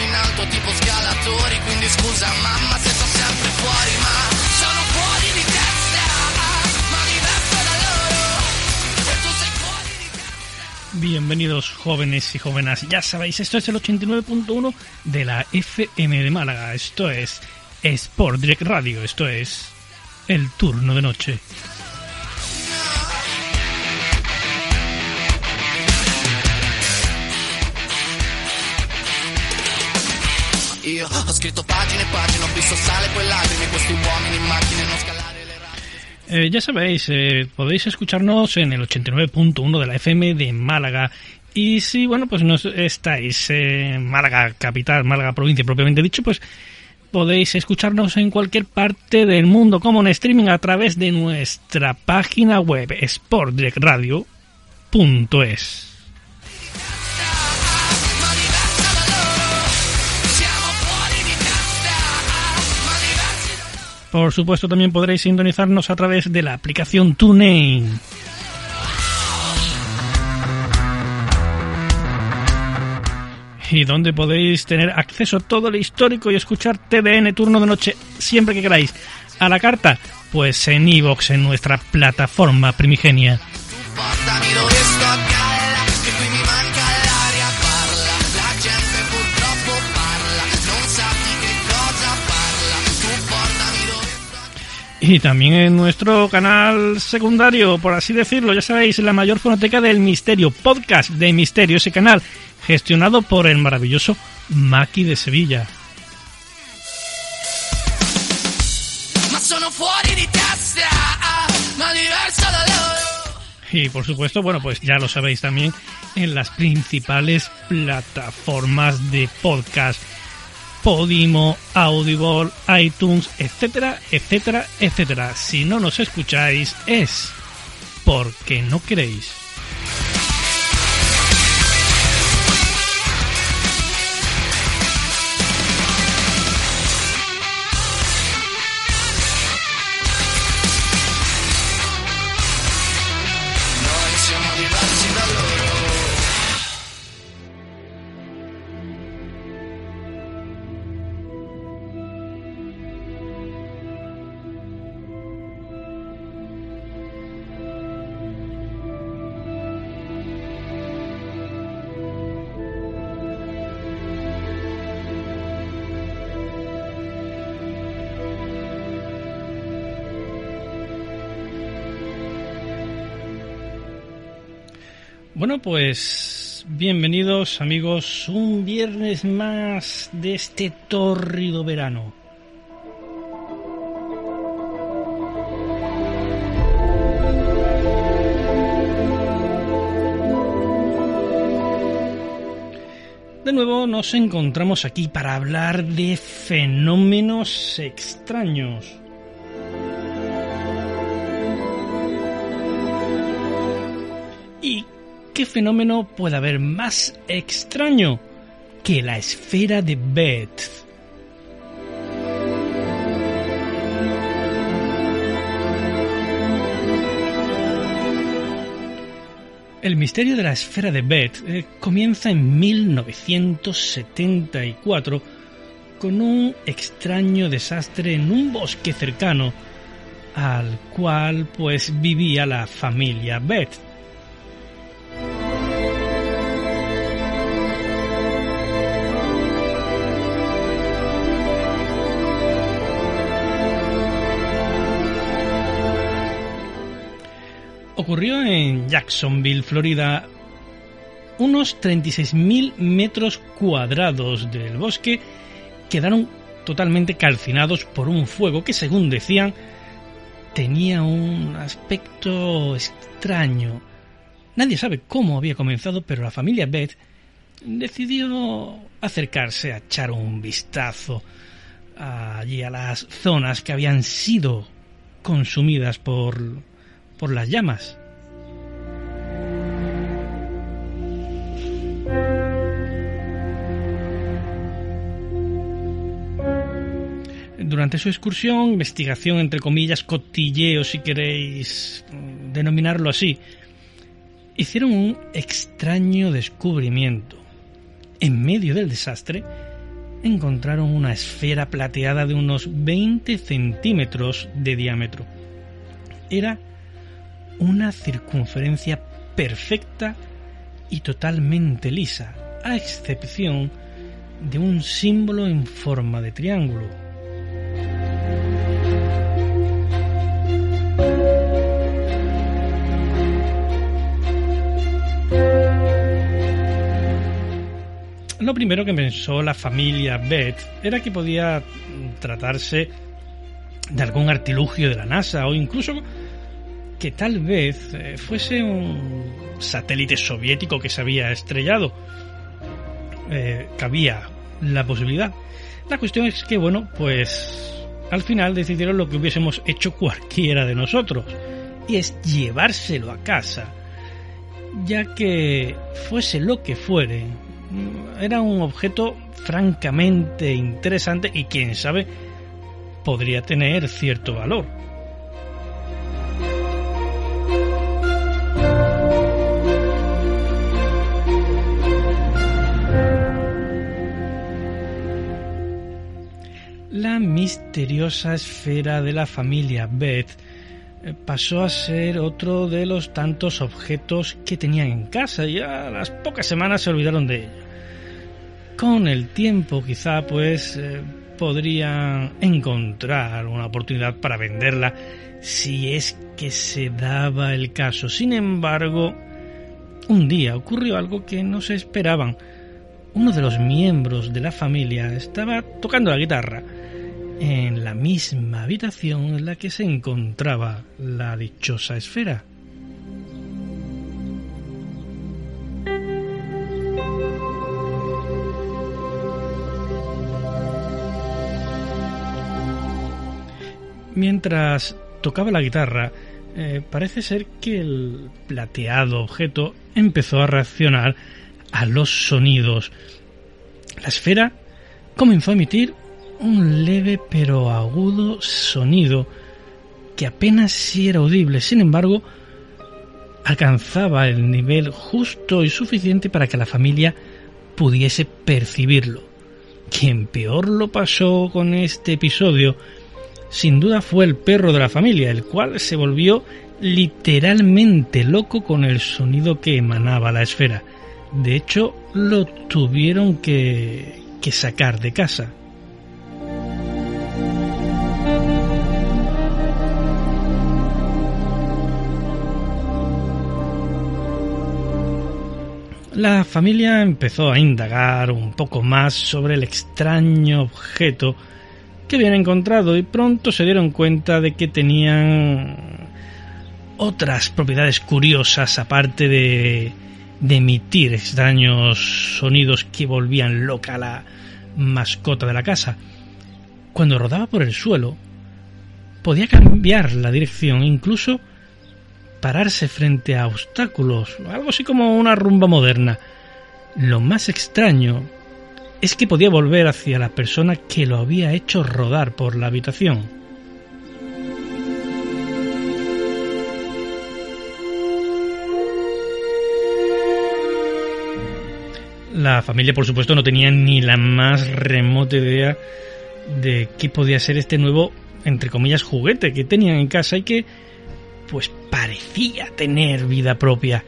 in alto tipo scalatori, mamma se sto sempre fuori, ma sono di e. Bienvenidos jóvenes y jóvenes. Ya sabéis, esto es el 89.1 de la FM de Málaga. Esto es Sport Direct Radio. Esto es el turno de noche. Io ho scritto pagine e pagine, ho visto sale lacrime, questi uomini in non scalare. Eh, ya sabéis, eh, podéis escucharnos en el 89.1 de la FM de Málaga. Y si, bueno, pues no estáis en Málaga capital, Málaga provincia propiamente dicho, pues podéis escucharnos en cualquier parte del mundo, como en streaming a través de nuestra página web sportdirectradio.es. Por supuesto, también podréis sintonizarnos a través de la aplicación TuneIn. Y donde podéis tener acceso a todo el histórico y escuchar TDN turno de noche siempre que queráis. A la carta, pues en iVoox, en nuestra plataforma primigenia. Y también en nuestro canal secundario, por así decirlo, ya sabéis, la mayor fonoteca del misterio, podcast de misterio, ese canal, gestionado por el maravilloso Maki de Sevilla. Y por supuesto, bueno, pues ya lo sabéis también en las principales plataformas de podcast. Podimo, Audible, iTunes, etcétera, etcétera, etcétera. Si no nos escucháis es porque no queréis. Pues bienvenidos amigos, un viernes más de este tórrido verano. De nuevo nos encontramos aquí para hablar de fenómenos extraños. Qué fenómeno puede haber más extraño que la esfera de Betz? El misterio de la esfera de Betz eh, comienza en 1974 con un extraño desastre en un bosque cercano al cual pues vivía la familia Betz. Ocurrió en Jacksonville, Florida. Unos 36.000 metros cuadrados del bosque quedaron totalmente calcinados por un fuego que, según decían, tenía un aspecto extraño. Nadie sabe cómo había comenzado, pero la familia Beth decidió acercarse a echar un vistazo allí a las zonas que habían sido consumidas por, por las llamas. Durante su excursión, investigación entre comillas, cotilleo si queréis denominarlo así, hicieron un extraño descubrimiento. En medio del desastre, encontraron una esfera plateada de unos 20 centímetros de diámetro. Era una circunferencia perfecta y totalmente lisa, a excepción de un símbolo en forma de triángulo, lo primero que pensó la familia Beth era que podía tratarse de algún artilugio de la NASA o incluso que tal vez eh, fuese un satélite soviético que se había estrellado. Eh, cabía la posibilidad. La cuestión es que, bueno, pues al final decidieron lo que hubiésemos hecho cualquiera de nosotros, y es llevárselo a casa, ya que fuese lo que fuere, era un objeto francamente interesante y quién sabe podría tener cierto valor. Misteriosa esfera de la familia Beth eh, pasó a ser otro de los tantos objetos que tenían en casa y a las pocas semanas se olvidaron de ella. Con el tiempo quizá pues eh, podrían encontrar una oportunidad para venderla si es que se daba el caso. Sin embargo, un día ocurrió algo que no se esperaban. Uno de los miembros de la familia estaba tocando la guitarra en la misma habitación en la que se encontraba la dichosa esfera. Mientras tocaba la guitarra, eh, parece ser que el plateado objeto empezó a reaccionar a los sonidos. La esfera comenzó a emitir un leve pero agudo sonido que apenas si era audible, sin embargo, alcanzaba el nivel justo y suficiente para que la familia pudiese percibirlo. Quien peor lo pasó con este episodio, sin duda fue el perro de la familia, el cual se volvió literalmente loco con el sonido que emanaba la esfera. De hecho, lo tuvieron que, que sacar de casa. La familia empezó a indagar un poco más sobre el extraño objeto que habían encontrado y pronto se dieron cuenta de que tenían otras propiedades curiosas aparte de de emitir extraños sonidos que volvían loca a la mascota de la casa. Cuando rodaba por el suelo, podía cambiar la dirección, incluso pararse frente a obstáculos, algo así como una rumba moderna. Lo más extraño es que podía volver hacia la persona que lo había hecho rodar por la habitación. La familia, por supuesto, no tenía ni la más remota idea de qué podía ser este nuevo, entre comillas, juguete que tenían en casa y que, pues, parecía tener vida propia.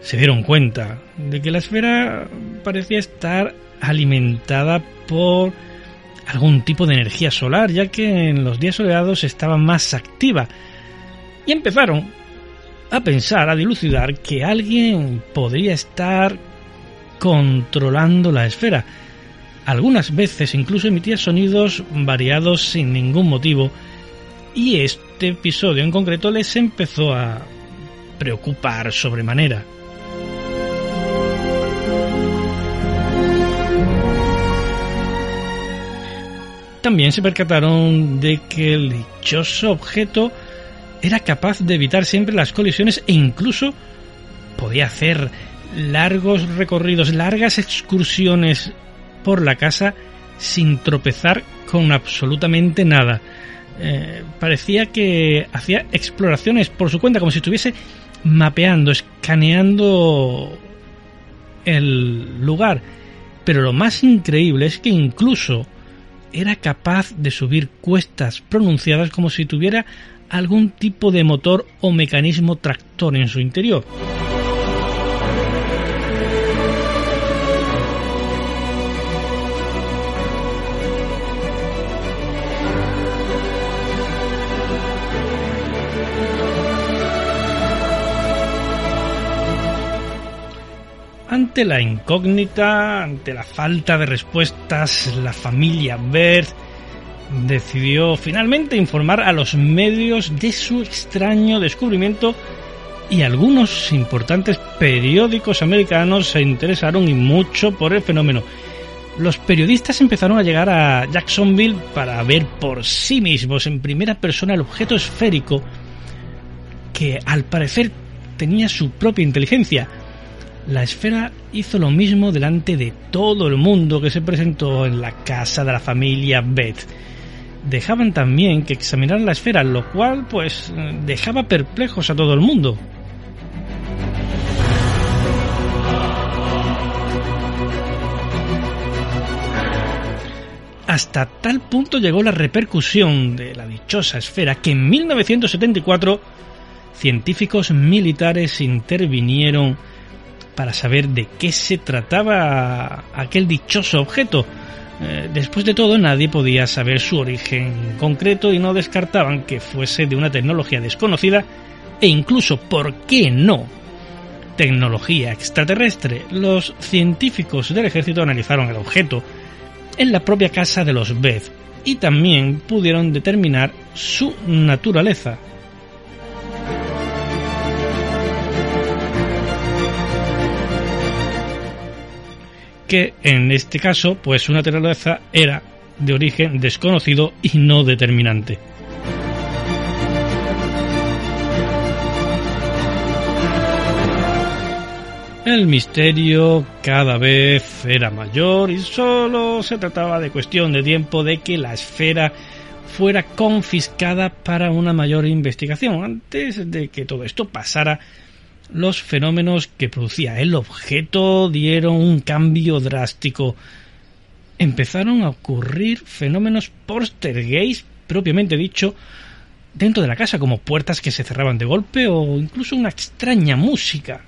Se dieron cuenta de que la esfera parecía estar alimentada por algún tipo de energía solar, ya que en los días soleados estaba más activa. Y empezaron a pensar, a dilucidar que alguien podría estar controlando la esfera. Algunas veces incluso emitía sonidos variados sin ningún motivo y este episodio en concreto les empezó a preocupar sobremanera. También se percataron de que el dichoso objeto era capaz de evitar siempre las colisiones e incluso podía hacer largos recorridos, largas excursiones por la casa sin tropezar con absolutamente nada. Eh, parecía que hacía exploraciones por su cuenta, como si estuviese mapeando, escaneando el lugar. Pero lo más increíble es que incluso era capaz de subir cuestas pronunciadas como si tuviera algún tipo de motor o mecanismo tractor en su interior. Ante la incógnita, ante la falta de respuestas, la familia Bert decidió finalmente informar a los medios de su extraño descubrimiento y algunos importantes periódicos americanos se interesaron y mucho por el fenómeno. Los periodistas empezaron a llegar a Jacksonville para ver por sí mismos en primera persona el objeto esférico que al parecer tenía su propia inteligencia la esfera hizo lo mismo delante de todo el mundo que se presentó en la casa de la familia Beth. Dejaban también que examinaran la esfera, lo cual pues dejaba perplejos a todo el mundo. Hasta tal punto llegó la repercusión de la dichosa esfera que en 1974 científicos militares intervinieron para saber de qué se trataba aquel dichoso objeto. Eh, después de todo, nadie podía saber su origen concreto y no descartaban que fuese de una tecnología desconocida e incluso, ¿por qué no? Tecnología extraterrestre. Los científicos del ejército analizaron el objeto en la propia casa de los Beth y también pudieron determinar su naturaleza. Que en este caso, pues su naturaleza era de origen desconocido y no determinante. El misterio cada vez era mayor y solo se trataba de cuestión de tiempo de que la esfera fuera confiscada para una mayor investigación. Antes de que todo esto pasara los fenómenos que producía el objeto dieron un cambio drástico. Empezaron a ocurrir fenómenos poltergeist propiamente dicho dentro de la casa, como puertas que se cerraban de golpe o incluso una extraña música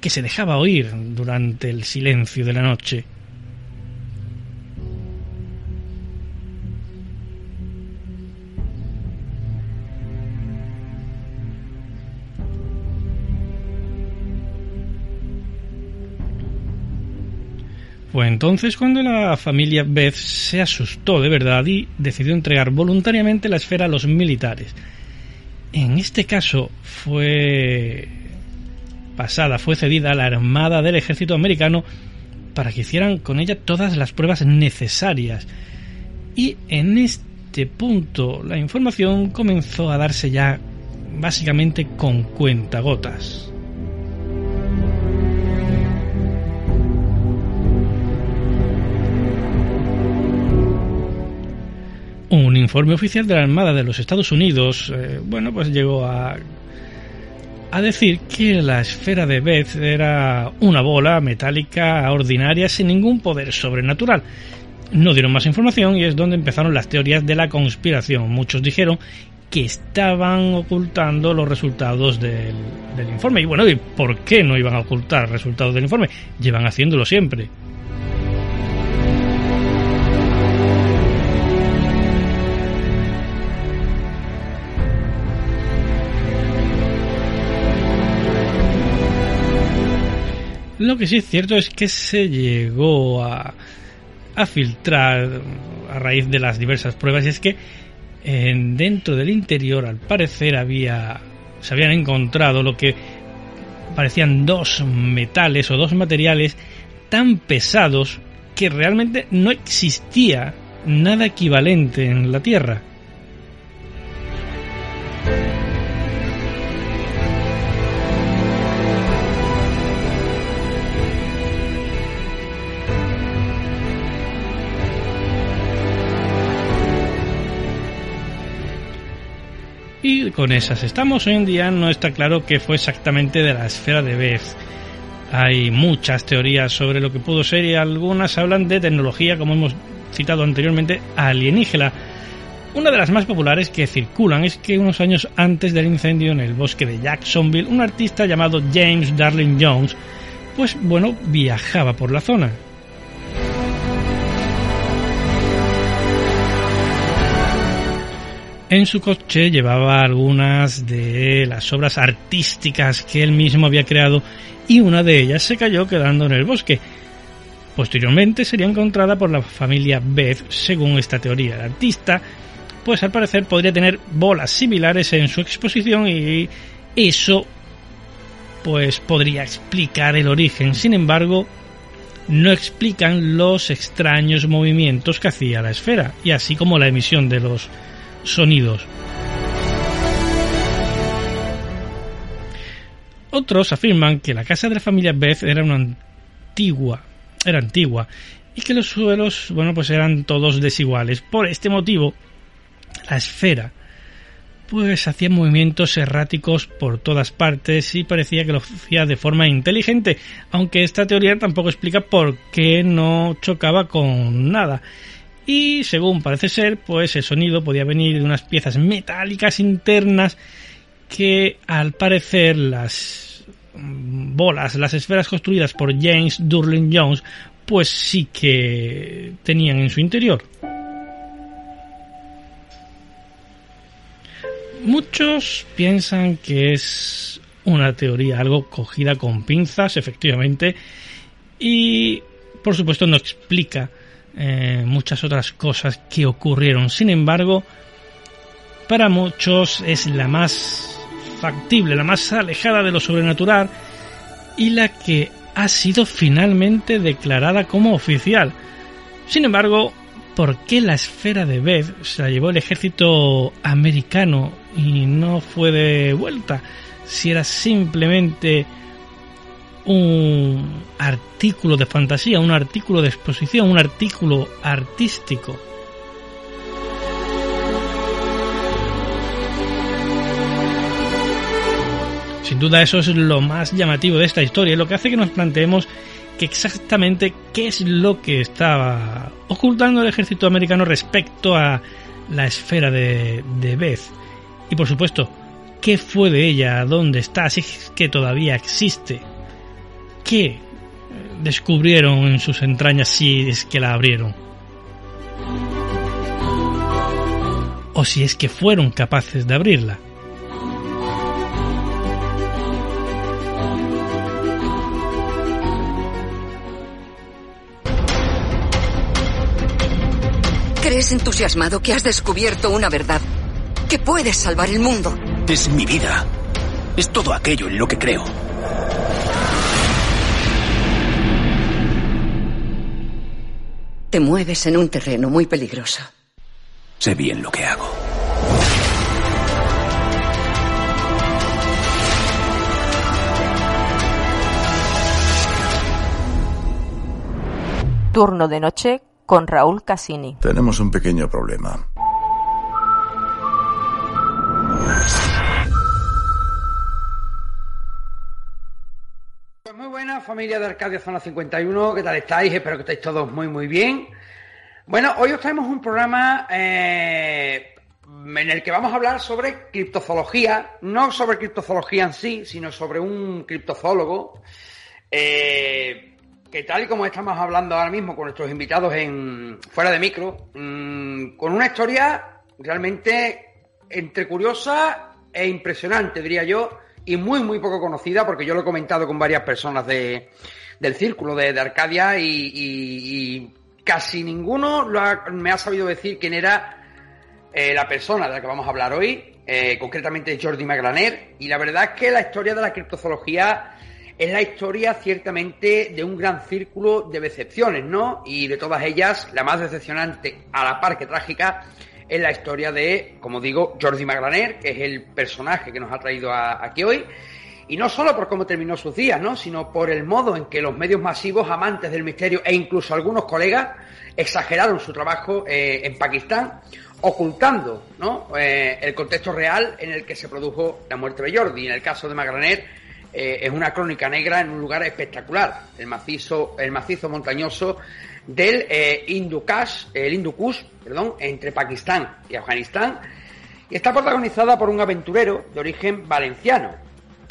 que se dejaba oír durante el silencio de la noche. Fue entonces cuando la familia Beth se asustó de verdad y decidió entregar voluntariamente la esfera a los militares. En este caso fue pasada fue cedida a la Armada del Ejército Americano para que hicieran con ella todas las pruebas necesarias. Y en este punto la información comenzó a darse ya básicamente con cuentagotas. Un informe oficial de la Armada de los Estados Unidos, eh, bueno, pues llegó a, a decir que la esfera de Beth era una bola metálica ordinaria sin ningún poder sobrenatural. No dieron más información y es donde empezaron las teorías de la conspiración. Muchos dijeron que estaban ocultando los resultados del, del informe. Y bueno, ¿y por qué no iban a ocultar resultados del informe? Llevan haciéndolo siempre. Lo que sí es cierto es que se llegó a, a filtrar a raíz de las diversas pruebas y es que en, dentro del interior al parecer había se habían encontrado lo que parecían dos metales o dos materiales tan pesados que realmente no existía nada equivalente en la Tierra. Y con esas estamos. Hoy en día no está claro qué fue exactamente de la esfera de Beth. Hay muchas teorías sobre lo que pudo ser y algunas hablan de tecnología, como hemos citado anteriormente, alienígena. Una de las más populares que circulan es que unos años antes del incendio en el bosque de Jacksonville, un artista llamado James Darling Jones, pues bueno, viajaba por la zona. En su coche llevaba algunas de las obras artísticas que él mismo había creado y una de ellas se cayó quedando en el bosque. Posteriormente sería encontrada por la familia Beth, según esta teoría. El artista, pues al parecer podría tener bolas similares en su exposición y eso pues podría explicar el origen. Sin embargo, no explican los extraños movimientos que hacía la esfera y así como la emisión de los sonidos. Otros afirman que la casa de la familia Beth era una antigua, era antigua y que los suelos, bueno, pues eran todos desiguales. Por este motivo, la esfera pues hacía movimientos erráticos por todas partes y parecía que lo hacía de forma inteligente, aunque esta teoría tampoco explica por qué no chocaba con nada y según parece ser, pues el sonido podía venir de unas piezas metálicas internas que al parecer las bolas, las esferas construidas por James Durling Jones, pues sí que tenían en su interior. Muchos piensan que es una teoría algo cogida con pinzas, efectivamente, y por supuesto no explica eh, muchas otras cosas que ocurrieron. Sin embargo, para muchos es la más factible, la más alejada de lo sobrenatural y la que ha sido finalmente declarada como oficial. Sin embargo, ¿por qué la esfera de Beth se la llevó el ejército americano y no fue de vuelta? Si era simplemente un artículo de fantasía, un artículo de exposición, un artículo artístico. Sin duda eso es lo más llamativo de esta historia, lo que hace que nos planteemos que exactamente qué es lo que estaba ocultando el ejército americano respecto a la esfera de, de Beth. Y por supuesto, qué fue de ella, dónde está, si es que todavía existe qué descubrieron en sus entrañas si es que la abrieron? ¿O si es que fueron capaces de abrirla? ¿Crees entusiasmado que has descubierto una verdad? Que puedes salvar el mundo. Es mi vida. Es todo aquello en lo que creo. Te mueves en un terreno muy peligroso. Sé bien lo que hago. Turno de noche con Raúl Cassini. Tenemos un pequeño problema. Familia de Arcadia Zona 51. ¿Qué tal estáis? Espero que estéis todos muy, muy bien. Bueno, hoy os traemos un programa eh, en el que vamos a hablar sobre criptozoología, no sobre criptozoología en sí, sino sobre un criptozoólogo. Eh, que tal y como estamos hablando ahora mismo con nuestros invitados en fuera de micro, mmm, con una historia realmente entre curiosa e impresionante, diría yo, y muy, muy poco conocida, porque yo lo he comentado con varias personas de, del círculo de, Arcadia y, casi ninguno lo me ha sabido decir quién era eh, la persona de la que vamos a hablar hoy, eh, concretamente Jordi Magraner, y la verdad es que la historia de la criptozoología es la historia ciertamente de un gran círculo de decepciones, ¿no? Y de todas ellas, la más decepcionante, a la par que trágica, es la historia de, como digo, Jordi Magraner, que es el personaje que nos ha traído aquí hoy. Y no solo por cómo terminó sus días, ¿no? Sino por el modo en que los medios masivos, amantes del misterio e incluso algunos colegas exageraron su trabajo eh, en Pakistán, ocultando ¿no? Eh, el contexto real en el que se produjo la muerte de Jordi. En el caso de Magraner, eh, es una crónica negra en un lugar espectacular, el macizo, el macizo montañoso del eh, Hindukush, el Hindukush, perdón, entre Pakistán y Afganistán, y está protagonizada por un aventurero de origen valenciano.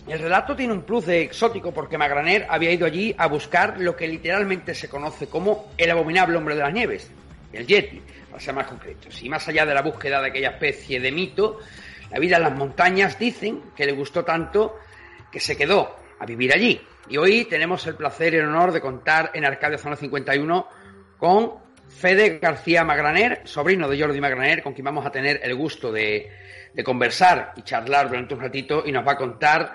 El relato tiene un plus de exótico porque Magraner había ido allí a buscar lo que literalmente se conoce como el abominable hombre de las nieves, el Yeti, para ser más concretos. Y más allá de la búsqueda de aquella especie de mito, la vida en las montañas dicen que le gustó tanto que se quedó a vivir allí. Y hoy tenemos el placer y el honor de contar en Arcadia Zona 51 con Fede García Magraner, sobrino de Jordi Magraner, con quien vamos a tener el gusto de, conversar y charlar durante un ratito y nos va a contar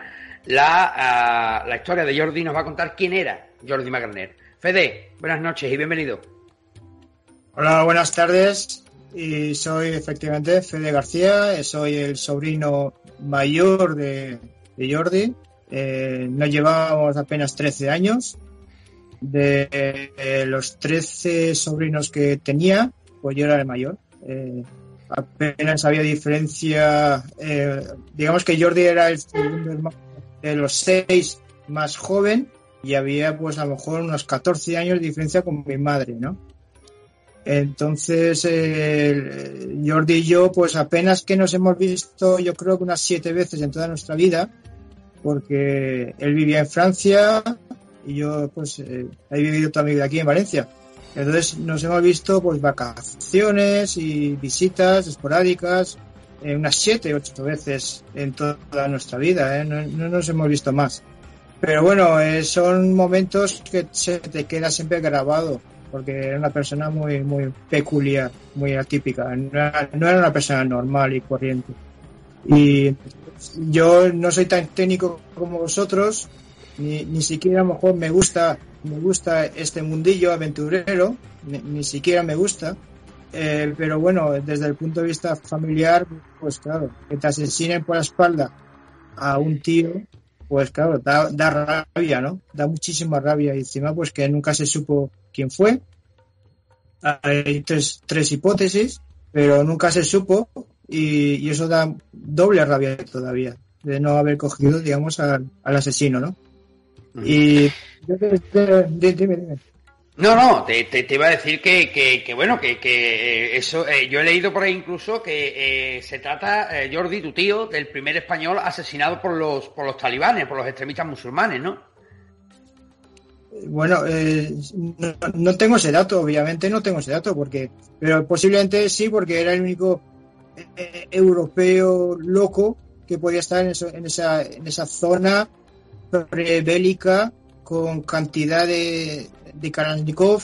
la, uh, la historia de Jordi, nos va a contar quién era Jordi Magraner. Fede, buenas noches y bienvenido. Hola, buenas tardes. Y soy efectivamente Fede García, soy el sobrino mayor de, Jordi. Eh, nos llevábamos apenas 13 años. De eh, los 13 sobrinos que tenía, pues yo era el mayor. Eh, apenas había diferencia. Eh, digamos que Jordi era el segundo hermano de los seis más joven y había pues a lo mejor unos 14 años de diferencia con mi madre, ¿no? Entonces, Jordi y yo, pues apenas que nos hemos visto, yo creo que unas siete veces en toda nuestra vida, porque él vivía en Francia y yo, pues, eh, he vivido toda mi vida aquí en Valencia. Entonces, nos hemos visto, pues, vacaciones y visitas esporádicas, eh, unas siete, ocho veces en toda nuestra vida, ¿eh? no, no, nos hemos visto más. Pero bueno, eh, son momentos que se te queda siempre grabado porque era una persona muy, muy peculiar, muy atípica. No era, no era una persona normal y corriente. Y yo no soy tan técnico como vosotros, ni, ni siquiera a lo mejor me gusta, me gusta este mundillo aventurero, ni, ni siquiera me gusta. Eh, pero bueno, desde el punto de vista familiar, pues claro, que te asesinen por la espalda a un tío, pues claro, da, da rabia, ¿no? Da muchísima rabia. Y encima, pues que nunca se supo quién fue. Hay tres, tres hipótesis, pero nunca se supo y, y, eso da doble rabia todavía, de no haber cogido, digamos, al, al asesino, ¿no? Y dime, dime. No, no, te, te, te, iba a decir que, que, que bueno, que, que eso, eh, yo he leído por ahí incluso que eh, se trata, eh, Jordi, tu tío, del primer español asesinado por los, por los talibanes, por los extremistas musulmanes, ¿no? Bueno, eh, no, no, tengo ese dato, obviamente no tengo ese dato, porque, pero posiblemente sí, porque era el único eh, europeo loco que podía estar en, eso, en, esa, en esa zona prebélica con cantidad de, de Kalashnikov,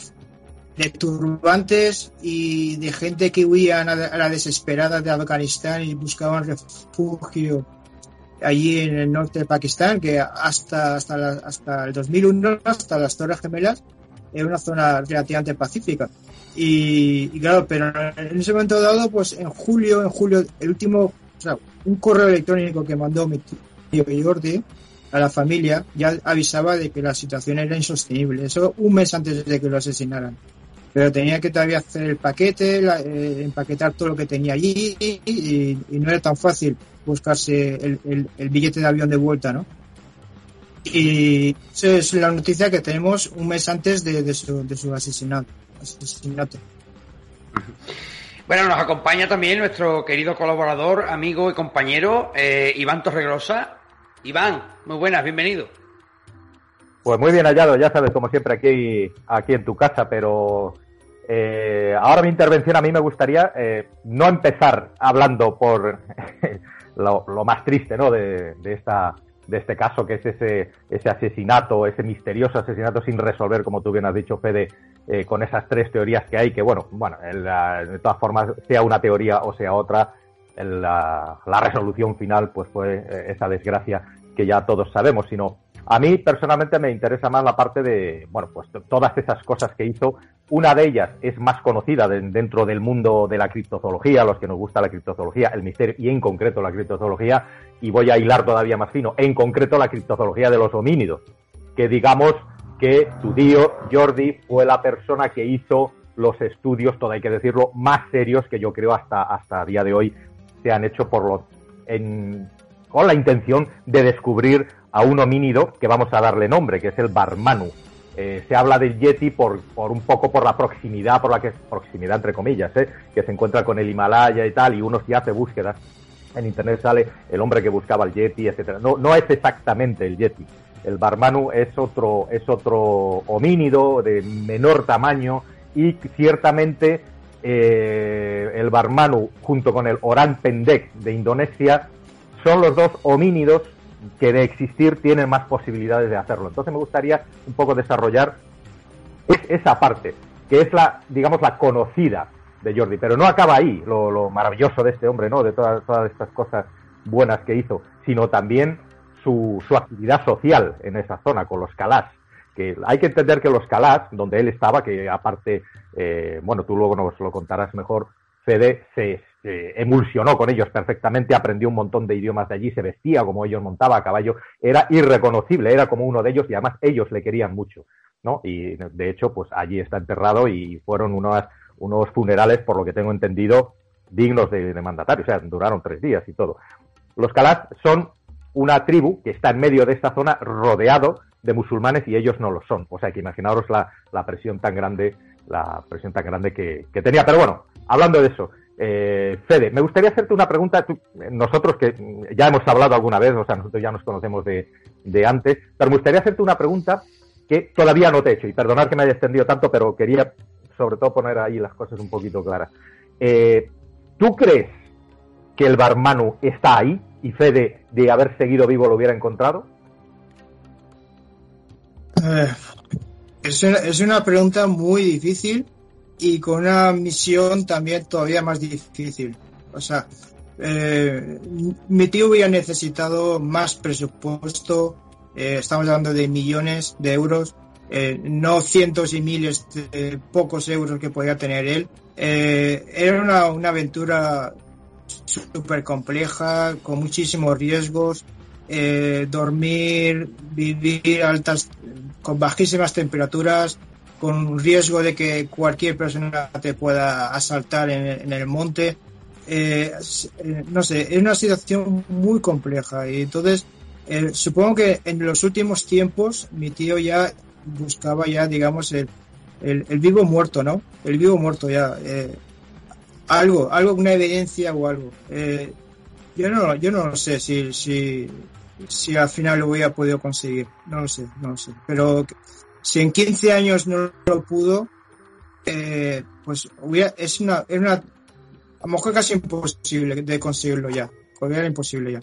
de turbantes y de gente que huían a la, desesperada de Afganistán y buscaban refugio allí en el norte de Pakistán, que hasta, hasta, la, hasta el 2001, hasta las Torres Gemelas, era una zona relativamente pacífica. Y, claro, pero en ese momento dado, pues en julio, en julio, el último, o sea, un correo electrónico que mandó mi tío Jordi a la familia ya avisaba de que la situación era insostenible. Eso un mes antes de que lo asesinaran. Pero tenía que todavía hacer el paquete, eh, empaquetar todo lo que tenía allí y, no era tan fácil buscarse el, el, billete de avión de vuelta, ¿no? Y esa es la noticia que tenemos un mes antes de, de, su, de su asesinato. asesinato. Bueno, nos acompaña también nuestro querido colaborador, amigo y compañero eh, Iván Torregrosa. Iván, muy buenas, bienvenido. Pues muy bien hallado, ya sabes, como siempre aquí, aquí en tu casa, pero eh, ahora mi intervención a mí me gustaría eh, no empezar hablando por lo, más triste ¿no? de, de, esta, de este caso, que es ese, ese asesinato, ese misterioso asesinato sin resolver, como tú bien has dicho, Fede, eh, con esas tres teorías que hay, que bueno, bueno, de todas formas, sea una teoría o sea otra, la, la, resolución final pues fue eh, esa desgracia que ya todos sabemos, sino a mí personalmente me interesa más la parte de, bueno, pues todas esas cosas que hizo. Una de ellas es más conocida dentro del mundo de la criptozoología, los que nos gusta la criptozoología, el misterio y en concreto la criptozoología, y voy a hilar todavía más fino, en concreto la criptozoología de los homínidos, que digamos que tu tío Jordi fue la persona que hizo los estudios, todo hay que decirlo, más serios que yo creo hasta, hasta día de hoy se han hecho por lo, en, con la intención de descubrir a un homínido que vamos a darle nombre, que es el Barmanu. Eh, se habla del Yeti por, por un poco por la proximidad, por la que proximidad entre comillas, ¿eh? que se encuentra con el Himalaya y tal, y uno si hace búsquedas en internet sale el hombre que buscaba el Yeti, etcétera. No, no es exactamente el Yeti, el barmanu es otro, es otro homínido de menor tamaño y ciertamente eh, el barmanu junto con el orang pendek de Indonesia son los dos homínidos que de existir tienen más posibilidades de hacerlo. Entonces me gustaría un poco desarrollar esa parte, que es la, digamos, la conocida de Jordi, pero no acaba ahí lo, maravilloso de este hombre, ¿no? De todas, todas estas cosas buenas que hizo, sino también su, su actividad social en esa zona con los calás. Que hay que entender que los calás, donde él estaba, que aparte, eh, bueno, tú luego nos lo contarás mejor, Fede se, emulsionó con ellos perfectamente, aprendió un montón de idiomas de allí, se vestía como ellos, montaba a caballo, era irreconocible, era como uno de ellos y además ellos le querían mucho, ¿no? Y de hecho, pues allí está enterrado y fueron unos, unos funerales, por lo que tengo entendido, dignos de, de mandatario, o sea, duraron tres días y todo. Los calás son una tribu que está en medio de esta zona rodeado de musulmanes y ellos no lo son. O sea que imaginaros la, la presión tan grande, la presión tan grande que, tenía. Pero bueno, hablando de eso, eh, Fede, me gustaría hacerte una pregunta. nosotros que ya hemos hablado alguna vez, o sea, nosotros ya nos conocemos de, de antes, pero me gustaría hacerte una pregunta que todavía no te he hecho. Y perdonad que me haya extendido tanto, pero quería sobre todo poner ahí las cosas un poquito claras. Eh, ¿Tú crees que el Barmanu está ahí? y Fede de haber seguido vivo lo hubiera encontrado? Eh, es, una, pregunta muy difícil y con una misión también todavía más difícil. O sea, eh, mi tío hubiera necesitado más presupuesto, eh, estamos hablando de millones de euros, no cientos y miles de pocos euros que podía tener él. era una, una aventura súper compleja, con muchísimos riesgos. Dormir, vivir altas, con bajísimas temperaturas, con riesgo de que cualquier persona te pueda asaltar en, el monte. Eh, eh, no sé, es una situación muy compleja y entonces supongo que en los últimos tiempos mi tío ya buscaba ya, digamos, el, el, vivo muerto, ¿no? El vivo muerto ya algo, algo, una evidencia o algo. Eh, yo no, yo no sé si, si, si al final lo hubiera podido conseguir. No lo sé, no lo sé. Pero si en 15 años no lo pudo, eh, pues hubiera, es una, es una, a lo mejor casi imposible de conseguirlo ya. Era imposible ya.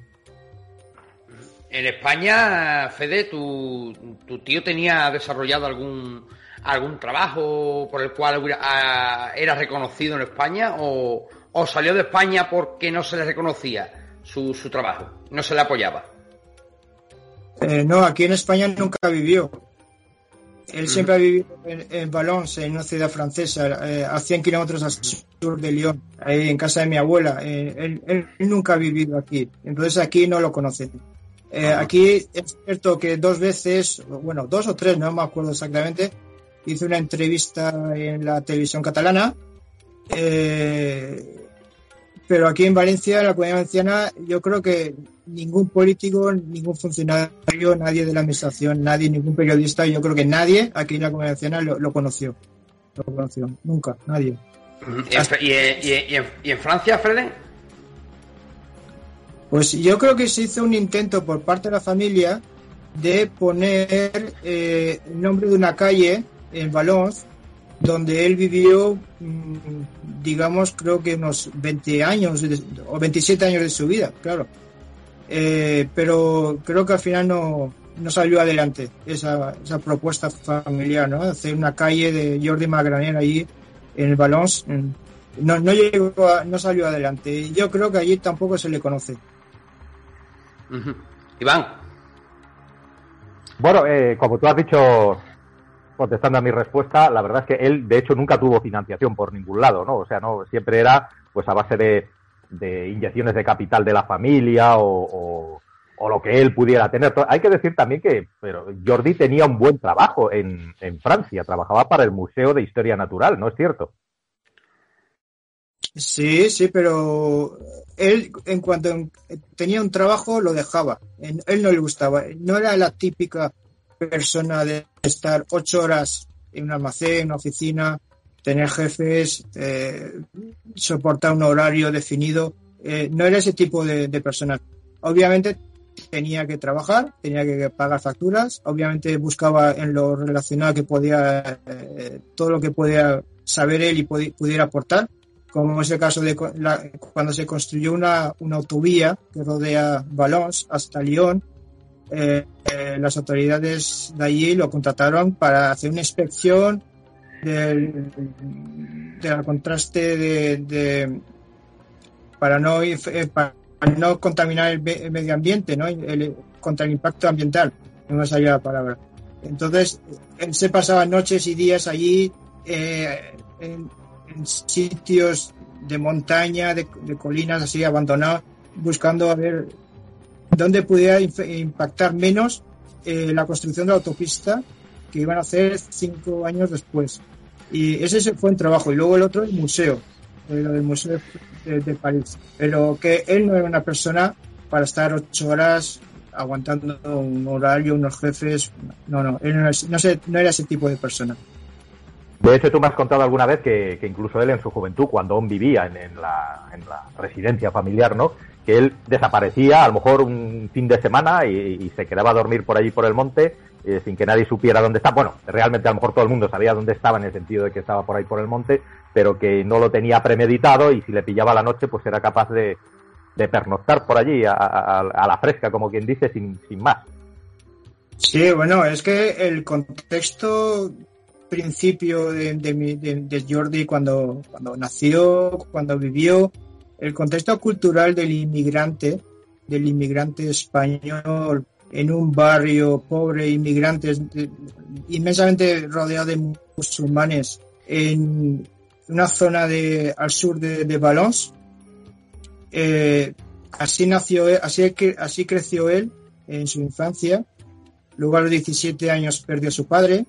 En España, Fede, tu, tu tío tenía desarrollado algún algún trabajo por el cual ah, era reconocido en España o, salió de España porque no se le reconocía su, su trabajo, no se le apoyaba? Eh, no, aquí en España nunca vivió. Él siempre ha vivido en, en Valence, en una ciudad francesa, eh, a 100 kilómetros al sur de Lyon, ahí en casa de mi abuela. Eh, él, él nunca ha vivido aquí, entonces aquí no lo conocen. Eh, aquí es cierto que dos veces, bueno, dos o tres, no me acuerdo exactamente, hice una entrevista en la televisión catalana. Eh, pero aquí en Valencia, en la comunidad valenciana, yo creo que ningún político, ningún funcionario, nadie de la administración, nadie, ningún periodista, yo creo que nadie aquí en la comunidad valenciana lo, lo conoció. Lo conoció, nunca, nadie. ¿Y en, y en- y en- y en Francia, Freddy? Pues yo creo que se hizo un intento por parte de la familia de poner eh, el nombre de una calle en Valence donde él vivió, mm, digamos, creo que unos 20 años de- o 27 años de su vida, claro. Eh, pero creo que al final no, no salió adelante esa, esa propuesta familiar, ¿no? Hacer una calle de Jordi Magraner allí en el Valence. en- No, no, llegó a- no salió adelante. Y Yo creo que allí tampoco se le conoce. Iván. Bueno, eh, como tú has dicho, contestando a mi respuesta, la verdad es que él, de hecho, nunca tuvo financiación por ningún lado, ¿no? O sea, no siempre era pues a base de, inyecciones de capital de la familia o, o- o lo que él pudiera tener. Hay que decir también que pero Jordi tenía un buen trabajo en, en Francia, trabajaba para el Museo de Historia Natural, ¿no es cierto? Sí, sí, pero él en cuanto en- tenía un trabajo lo dejaba. Él no le gustaba. No era la típica persona de estar ocho horas en un almacén, una oficina, tener jefes, eh, soportar un horario definido. Eh, no era ese tipo de, de persona. Obviamente tenía que trabajar, tenía que pagar facturas, obviamente buscaba en lo relacionado que podía, eh, todo lo que podía saber él y pudiera aportar como es el caso de la- cuando se construyó una, una autovía que rodea Valence hasta Lyon, eh, eh, las autoridades de allí lo contrataron para hacer una inspección del, del contraste de, de- para no eh, para no contaminar el, el medio ambiente, ¿no? El- contra el impacto ambiental, no me salía la palabra. Entonces, él se pasaba noches y días allí eh, en, en sitios de montaña, de, de colinas así abandonados, buscando a ver dónde pudiera impactar menos eh, la construcción de la autopista que iban a hacer cinco años después. Y ese se- fue un trabajo. Y luego el otro, el museo, eh, lo del Museo de, París. Pero que él no era una persona para estar ocho horas aguantando un horario, unos jefes. No, no, él no, no, no era ese tipo de persona. De hecho, tú me has contado alguna vez que, que incluso él en su juventud, cuando aún vivía en, la, en la residencia familiar, ¿no? Que él desaparecía a lo mejor un fin de semana y, se quedaba a dormir por allí por el monte eh, sin que nadie supiera dónde está. Bueno, realmente a lo mejor todo el mundo sabía dónde estaba en el sentido de que estaba por ahí por el monte, pero que no lo tenía premeditado y si le pillaba la noche, pues era capaz de, de pernoctar por allí a, a- a la fresca, como quien dice, sin, sin más. Sí, bueno, es que el contexto principio de, Jordi cuando, cuando nació, cuando vivió, el contexto cultural del inmigrante, del inmigrante español en un barrio pobre, inmigrantes de- inmensamente rodeado de musulmanes, en una zona de, al sur de, de Valence. Eh, así nació, así, así creció él en su infancia. Luego a los 17 años perdió a su padre.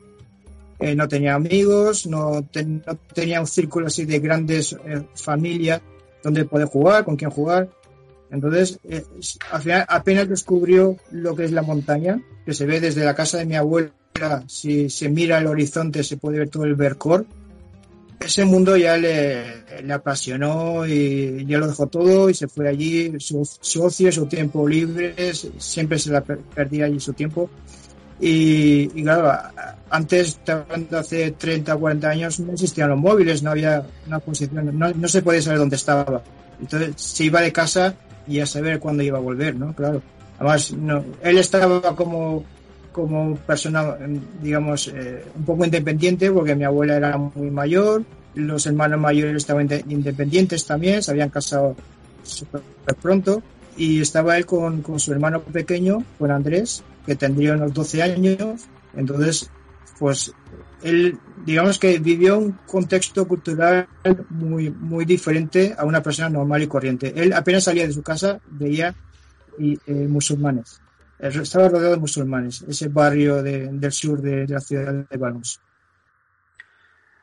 Eh, no tenía amigos, no, ten- no tenía un círculo así de grandes eh, familias donde poder jugar, con quién jugar. Entonces, eh, al final apenas descubrió lo que es la montaña, que se ve desde la casa de mi abuela. Si se mira el horizonte, se puede ver todo el Vercor. Ese mundo ya le, apasionó y ya lo dejó todo y se fue allí. Su, su su tiempo libre, siempre se la per- perdía allí su tiempo. Y, y claro, antes, hace 30 o 40 años, no existían los móviles, no había una posición, no, no se podía saber dónde estaba. Entonces se iba de casa y a saber cuándo iba a volver, ¿no? Claro. Además, no, él estaba como, como persona, digamos, eh, un poco independiente porque mi abuela era muy mayor, los hermanos mayores estaban inde- independientes también, se habían casado súper pronto y estaba él con, con su hermano pequeño, con Andrés, que tendría unos 12 años, entonces pues él, digamos que vivió un contexto cultural muy, muy diferente a una persona normal y corriente. Él apenas salía de su casa, veía y, eh, musulmanes. Estaba rodeado de musulmanes, ese barrio de, del sur de, la ciudad de Valence.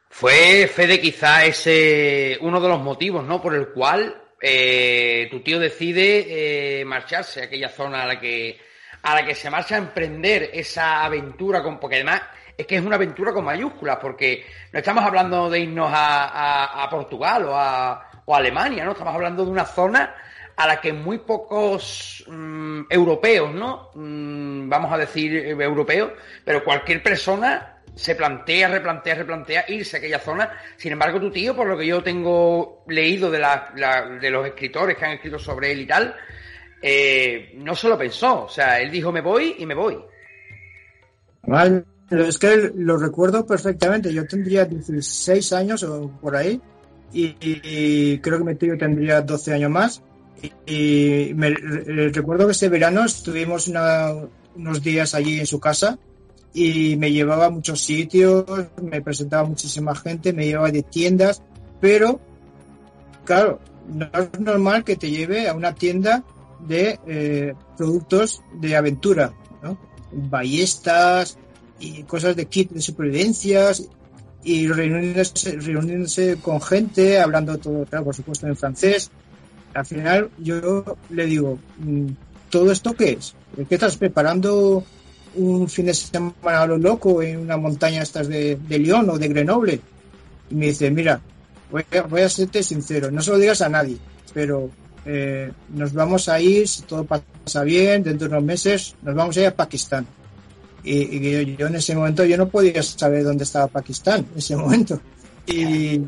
Fue, Fede, quizá ese uno de los motivos, ¿no? Por el cual eh, tu tío decide eh, marcharse a aquella zona a la que a la que se marcha a emprender esa aventura, con, porque además es que es una aventura con mayúsculas, porque no estamos hablando de irnos a, a, Portugal o a, o Alemania, ¿no? Estamos hablando de una zona a la que muy pocos mmm, europeos, ¿no? Mmm, vamos a decir eh, europeos, pero cualquier persona se plantea, replantea, replantea irse a aquella zona. Sin embargo, tu tío, por lo que yo tengo leído de, la, de los escritores que han escrito sobre él y tal, eh, no se lo pensó. O sea, él dijo, me voy y me voy. Es que lo recuerdo perfectamente. Yo tendría 16 años o por ahí. Y, creo que mi tío tendría 12 años más. Y, recuerdo que ese verano estuvimos unos días allí en su casa y me llevaba a muchos sitios, me presentaba muchísima gente, me llevaba de tiendas, pero claro, no es normal que te lleve a una tienda de eh, productos de aventura, ¿no? ballestas y cosas de kit de supervivencias y reuniéndose con gente, hablando todo, claro, por supuesto en francés. Al final yo le digo, mm, ¿todo esto qué es? ¿Qué estás preparando un fin de semana a lo loco en una montaña estas de, de Lyon o de Grenoble? Y me dice, mira, voy a, voy a sincero, no se lo digas a nadie, pero eh, nos vamos a ir, si todo pasa bien, dentro de unos meses, nos vamos a ir a Pakistán. Y, yo, en ese momento yo no podía saber dónde estaba Pakistán, en ese momento. Y,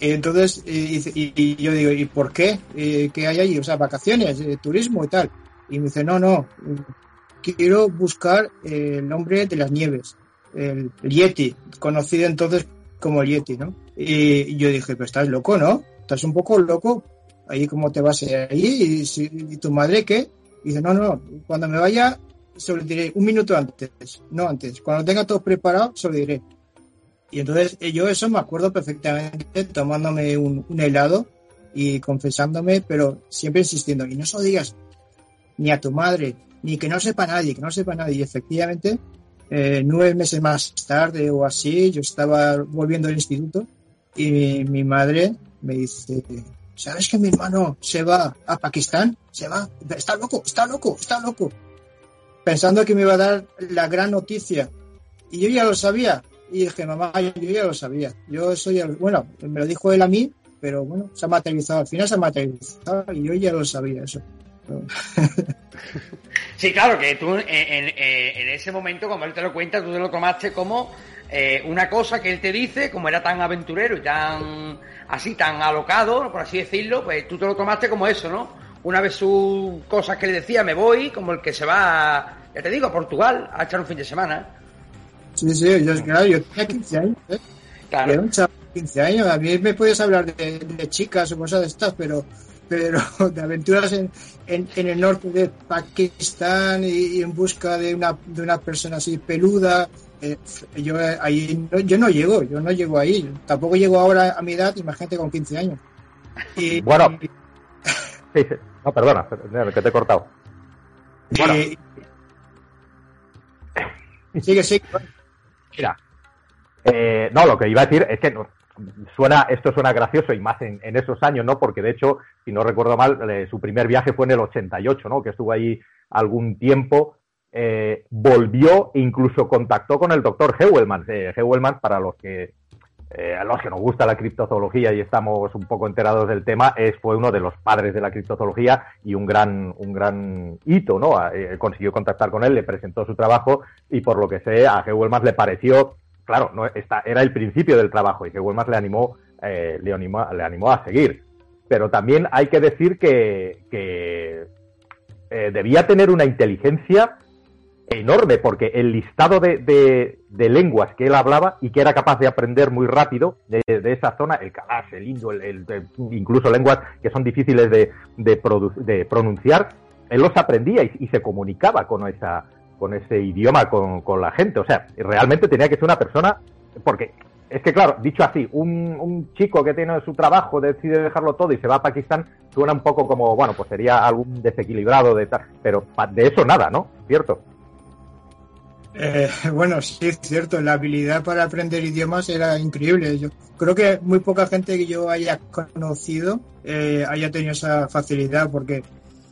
entonces, y, yo digo, ¿y por qué? ¿Qué hay allí? O sea, vacaciones, eh, turismo y tal. Y me dice, no, no, quiero buscar el nombre de las nieves, el Yeti, conocido entonces como el Yeti, ¿no? Y yo dije, pero estás loco, ¿no? Estás un poco loco. Ahí cómo te vas a ir y, y, tu madre qué? Y dice, no, no, cuando me vaya se lo diré un minuto antes, no antes. Cuando tenga todo preparado se lo diré. Y entonces yo eso me acuerdo perfectamente tomándome un, un helado y confesándome, pero siempre insistiendo, y no se lo digas ni a tu madre, ni que no sepa nadie, que no sepa nadie. Y efectivamente, eh, nueve meses más tarde o así, yo estaba volviendo al instituto y mi, mi, madre me dice, ¿sabes que mi hermano se va a Pakistán? Se va, está loco, está loco, está loco. Pensando que me iba a dar la gran noticia. Y yo ya lo sabía. Y dije, mamá, yo ya lo sabía. Yo soy el, bueno, me lo dijo él a mí, pero bueno, se ha materializado. Al final se ha materializado y yo ya lo sabía eso. Sí, claro, que tú en, en, en, ese momento, cuando él te lo cuenta, tú te lo tomaste como eh, una cosa que él te dice, como era tan aventurero y tan así, tan alocado, por así decirlo, pues tú te lo tomaste como eso, ¿no? Una vez sus cosas que le decía, me voy, como el que se va, ya te digo, a Portugal a echar un fin de semana. Sí, sí, yo, claro, yo tenía 15 años, ¿eh? Claro. Era un chaval de 15 años, a mí me puedes hablar de, de chicas o cosas de estas, pero pero de aventuras en, en, en, el norte de Pakistán y, y, en busca de una, de una persona así peluda. Eh, yo ahí no, yo no llego, yo no llego ahí. Tampoco llego ahora a mi edad, imagínate con 15 años. Y, bueno, y, sí, sí. no, perdona, que te he cortado. Bueno. Y, sigue, sigue. Mira, eh, no, lo que iba a decir es que no, suena, esto suena gracioso y más en, en, esos años, ¿no? Porque de hecho, si no recuerdo mal, eh, su primer viaje fue en el 88, ¿no? Que estuvo ahí algún tiempo. Eh, volvió e incluso contactó con el doctor Heuvelman. Eh, Heuvelman, para los que eh, a los que nos gusta la criptozoología y estamos un poco enterados del tema, es, fue uno de los padres de la criptozoología y un gran, un gran hito, ¿no? Eh, consiguió contactar con él, le presentó su trabajo y por lo que sé, a Heuvelman le pareció claro, no, era el principio del trabajo y que Wilmars le animó, eh, le animó, le animó a seguir. Pero también hay que decir que, eh, debía tener una inteligencia enorme, porque el listado de, lenguas que él hablaba y que era capaz de aprender muy rápido de, esa zona, el kalash, el indio, el, incluso lenguas que son difíciles de, pronunciar, él los aprendía y se comunicaba con esa, con ese idioma con, con la gente. O sea, realmente tenía que ser una persona, porque es que claro, dicho así, un, un, chico que tiene su trabajo decide dejarlo todo y se va a Pakistán, suena un poco como, bueno, pues sería algún desequilibrado de tal, pero de eso nada, ¿no? ¿Cierto? Eh, bueno, sí, es cierto, la habilidad para aprender idiomas era increíble. Yo creo que muy poca gente que yo haya conocido eh, haya tenido esa facilidad, porque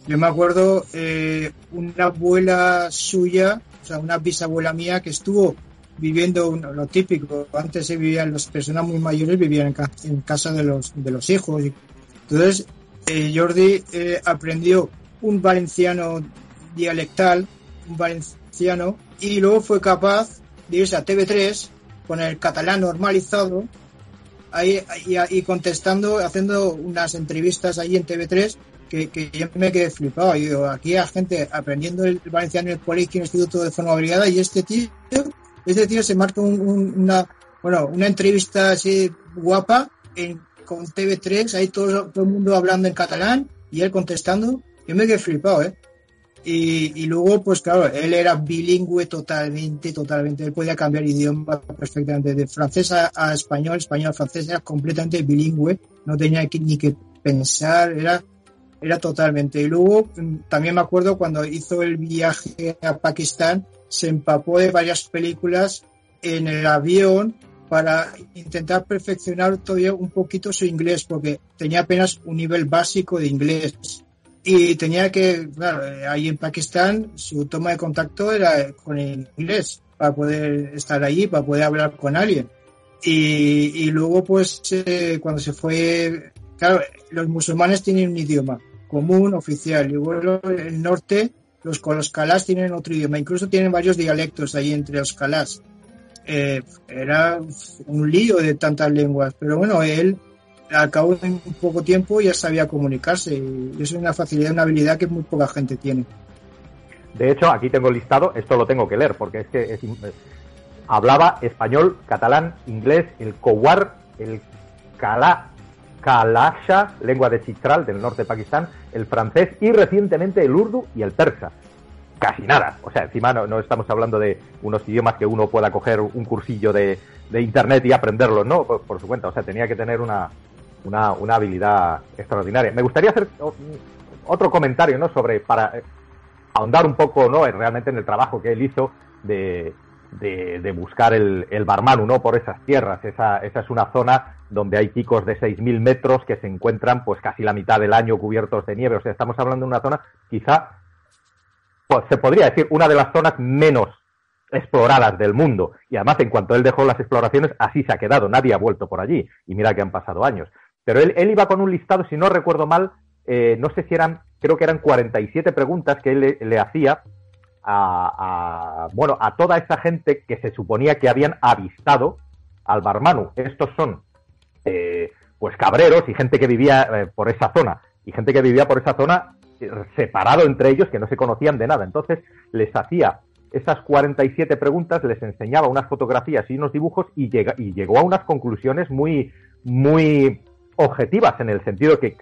yo me acuerdo eh, una abuela suya, o sea, una bisabuela mía que estuvo viviendo lo típico. Antes se vivían, las personas muy mayores vivían en, casa de los, de los hijos. Entonces, eh, Jordi eh, aprendió un valenciano dialectal, un valenciano, y luego fue capaz de irse a TV3 con el catalán normalizado ahí y, contestando, haciendo unas entrevistas ahí en TV3 que, que yo me quedé flipado. Y digo, aquí hay gente aprendiendo el valenciano en el colegio, en el instituto de forma obligada, y este tío este tío se marca una, bueno, una entrevista así guapa en, con TV3, ahí todo, todo el mundo hablando en catalán y él contestando. Yo me quedé flipado, ¿eh? Y, y, luego, pues claro, él era bilingüe totalmente, totalmente. Él podía cambiar idioma perfectamente. De francés a, español, español a francés, era completamente bilingüe. No tenía que, ni que pensar, era, era totalmente. Y luego, mm, también me acuerdo cuando hizo el viaje a Pakistán, se empapó de varias películas en el avión para intentar perfeccionar todavía un poquito su inglés, porque tenía apenas un nivel básico de inglés. Y tenía que, claro, ahí en Pakistán su toma de contacto era con el inglés, para poder estar allí, para poder hablar con alguien. Y, y luego, pues, eh, cuando se fue, claro, los musulmanes tienen un idioma común, oficial, y luego el norte los, los calás tienen otro idioma, incluso tienen varios dialectos ahí entre los calás. Eh, era un lío de tantas lenguas, pero bueno, él al cabo de un poco tiempo ya sabía comunicarse. Y es una facilidad, una habilidad que muy poca gente tiene. De hecho, aquí tengo listado, esto lo tengo que leer porque es que hablaba español, catalán, inglés, el kowar, el kalá, kalasha, lengua de Chitral del norte de Pakistán, el francés y recientemente el urdu y el persa. Casi nada. O sea, encima no, estamos hablando de unos idiomas que uno pueda coger un cursillo de, internet y aprenderlo, no, por, su cuenta. O sea, tenía que tener una, una, habilidad extraordinaria. Me gustaría hacer otro comentario, ¿no? Sobre, para eh, ahondar un poco, ¿no? Realmente en el trabajo que él hizo de, de, buscar el, el Barmanu, ¿no? Por esas tierras. Esa, esa es una zona donde hay picos de 6.000 metros que se encuentran pues casi la mitad del año cubiertos de nieve. O sea, estamos hablando de una zona quizá, pues, se podría decir, una de las zonas menos exploradas del mundo. Y además, en cuanto él dejó las exploraciones, así se ha quedado. Nadie ha vuelto por allí. Y mira que han pasado años. Pero él, él iba con un listado, si no recuerdo mal, eh, no sé si eran, creo que eran 47 preguntas que él le hacía a, bueno, a toda esa gente que se suponía que habían avistado al Barmanu. Estos son eh, pues cabreros y gente que vivía eh, por esa zona y gente que vivía por esa zona eh, separado entre ellos que no se conocían de nada. Entonces les hacía esas 47 preguntas, les enseñaba unas fotografías y unos dibujos y, y llegó a unas conclusiones muy, muy objetivas en el sentido que,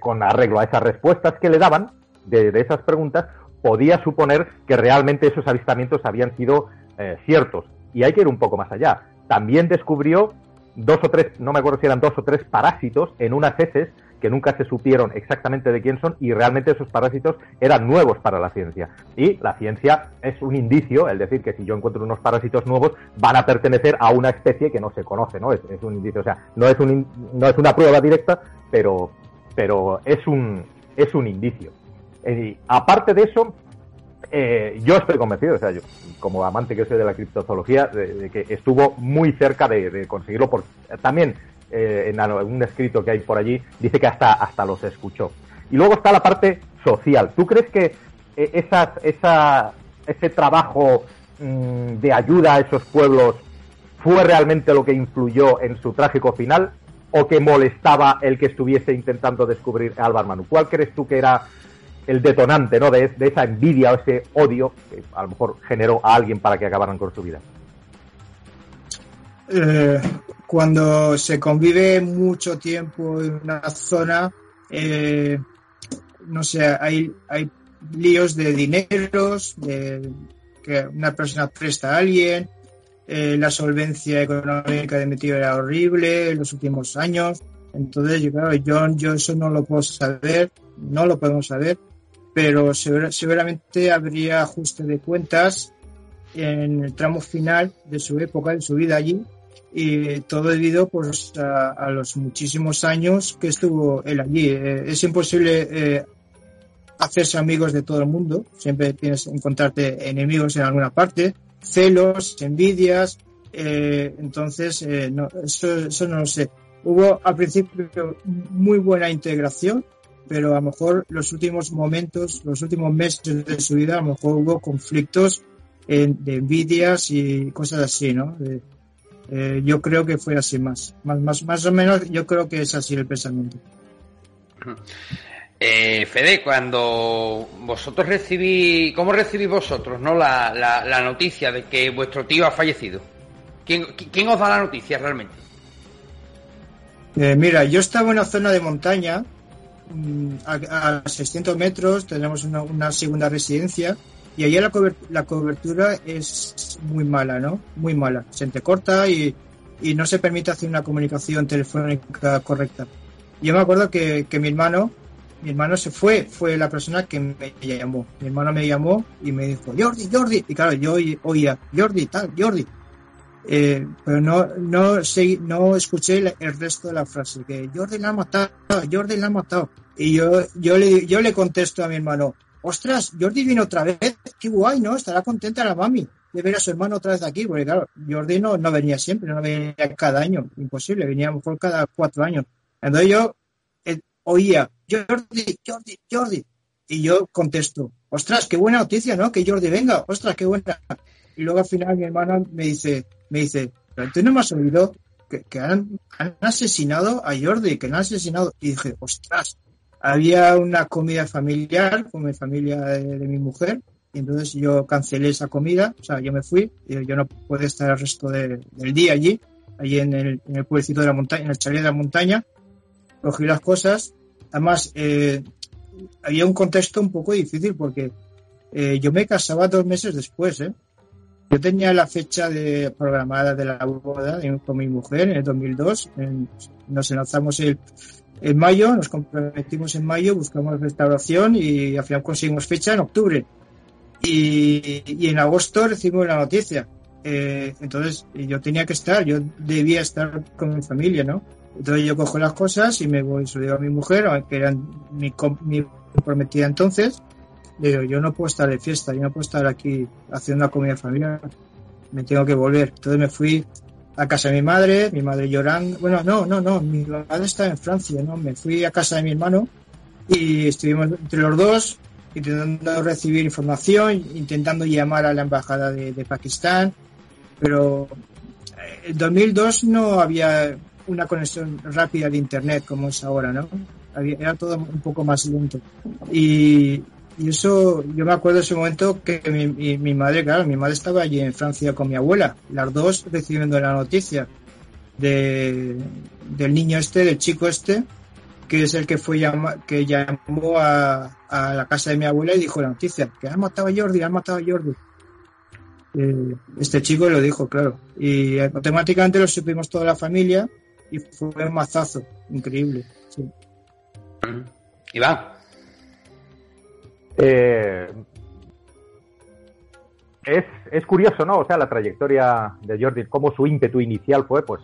con arreglo a esas respuestas que le daban de, de esas preguntas, podía suponer que realmente esos avistamientos habían sido eh, ciertos. Y hay que ir un poco más allá. También descubrió dos o tres, no me acuerdo si eran dos o tres parásitos en unas heces que nunca se supieron exactamente de quién son y realmente esos parásitos eran nuevos para la ciencia. Y la ciencia es un indicio, el decir que si yo encuentro unos parásitos nuevos van a pertenecer a una especie que no se conoce, ¿no? Es, un indicio, o sea, no es, un, no es una prueba directa, pero, pero es, un, es un indicio. Y aparte de eso, eh, yo estoy convencido, o sea, yo, como amante que soy de la criptozoología, de, que estuvo muy cerca de, conseguirlo. Por, también eh, en un escrito que hay por allí dice que hasta, hasta los escuchó. Y luego está la parte social. ¿Tú crees que eh, esas, esa, ese trabajo mm, de ayuda a esos pueblos fue realmente lo que influyó en su trágico final? ¿O que molestaba el que estuviese intentando descubrir a Alvar Manu? ¿Cuál crees tú que era el detonante ¿no? de, esa envidia o ese odio que a lo mejor generó a alguien para que acabaran con su vida. Eh, cuando se convive mucho tiempo en una zona, eh, no sé, hay, hay líos de dineros, de que una persona presta a alguien, eh, la solvencia económica de mi tío era horrible en los últimos años. Entonces, yo, claro, yo, yo eso no lo puedo saber, no lo podemos saber, pero seguramente habría ajuste de cuentas en el tramo final de su época, de su vida allí, y todo debido pues, a, los muchísimos años que estuvo él allí. Eh, es imposible eh, hacerse amigos de todo el mundo, siempre tienes que encontrarte enemigos en alguna parte, celos, envidias, eh, entonces no, eso, eso no lo sé. Hubo al principio muy buena integración, pero a lo mejor los últimos momentos, los últimos meses de su vida, a lo mejor hubo conflictos de envidias y cosas así, ¿no? Eh, yo creo que fue así más. más. Más, más o menos yo creo que es así el pensamiento. Eh, Fede, cuando vosotros recibí, ¿cómo recibís vosotros no la, la, noticia de que vuestro tío ha fallecido? ¿Quién, quién os da la noticia realmente? Eh, mira, yo estaba en una zona de montaña, a, a 600 metros, tenemos una, una segunda residencia, y allá la, la cobertura es muy mala, ¿no? Muy mala. Se entrecorta y, y no se permite hacer una comunicación telefónica correcta. Yo me acuerdo que, que mi hermano, mi hermano se fue, fue la persona que me llamó. Mi hermano me llamó y me dijo, Jordi, Jordi. Y claro, yo oía, Jordi, tal, Jordi. Eh, pero no, no, sé, no escuché el, resto de la frase, que Jordi la ha matado, Jordi la ha matado. Y yo, yo, le, yo le contesto a mi hermano, ostras, Jordi viene otra vez, qué guay, ¿no? Estará contenta la mami de ver a su hermano otra vez aquí, porque claro, Jordi no, no venía siempre, no venía cada año, imposible, venía a mejor cada cuatro años. Entonces yo eh, oía, Jordi, Jordi, Jordi, y yo contesto, ostras, qué buena noticia, ¿no? Que Jordi venga, ostras, qué buena. Y luego al final mi hermano me dice, me dice, pero tú no me has oído que, han, asesinado a Jordi, que han asesinado. Y dije, ostras, había una comida familiar con mi familia de, mi mujer y entonces yo cancelé esa comida, o sea, yo me fui, y yo no pude estar el resto del día allí, allí en el, en pueblecito de la montaña, en el chalet de la montaña, cogí las cosas, además eh, había un contexto un poco difícil porque eh, yo me casaba dos meses después, ¿eh? Yo tenía la fecha de, programada de la boda con mi mujer en el 2002. nos lanzamos el, en mayo, nos comprometimos en mayo, buscamos restauración y al final conseguimos fecha en octubre. Y, en agosto recibimos la noticia. Eh, entonces yo tenía que estar, yo debía estar con mi familia, ¿no? Entonces yo cojo las cosas y me voy, se a mi mujer, que era mi, mi prometida entonces, digo, yo no puedo estar de fiesta, yo no puedo estar aquí haciendo una comida familiar, me tengo que volver. Entonces me fui a casa de mi madre, mi madre llorando. Bueno, no, no, no, mi madre está en Francia, ¿no? Me fui a casa de mi hermano y estuvimos entre los dos intentando recibir información, intentando llamar a la embajada de, Pakistán, pero eh, en 2002 no había una conexión rápida de internet como es ahora, ¿no? era todo un poco más lento. Y, y eso, yo me acuerdo de ese momento que mi, madre, claro, mi madre estaba allí en Francia con mi abuela, las dos recibiendo la noticia de, del niño este, del chico este, que es el que fue que llamó a, a, la casa de mi abuela y dijo la noticia, que han matado a Jordi, han matado a Jordi. Eh, este chico lo dijo, claro. Y automáticamente lo supimos toda la familia y fue un mazazo, increíble. Sí. Iván. Eh, es, es, curioso, ¿no? O sea, la trayectoria de Jordi, cómo su ímpetu inicial fue, pues,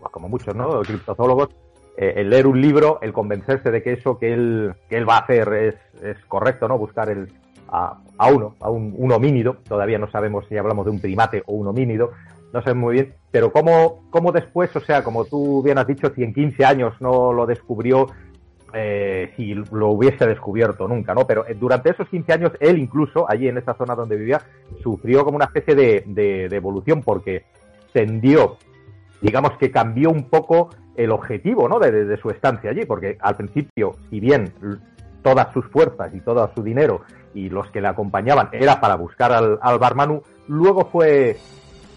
pues como muchos, ¿no? Criptozoólogos, eh, el leer un libro, el convencerse de que eso que él, que él va a hacer es, es correcto, ¿no? Buscar el, a, a uno, a un, un, homínido, todavía no sabemos si hablamos de un primate o un homínido, no sé muy bien, pero cómo, cómo después, o sea, como tú bien has dicho, si en 15 años no lo descubrió eh, si lo hubiese descubierto nunca, ¿no? Pero eh, durante esos 15 años, él incluso, allí en esa zona donde vivía, sufrió como una especie de, de, evolución porque tendió, digamos que cambió un poco el objetivo, ¿no? De, de, su estancia allí, porque al principio, si bien todas sus fuerzas y todo su dinero y los que le acompañaban era para buscar al, al Barmanu, luego fue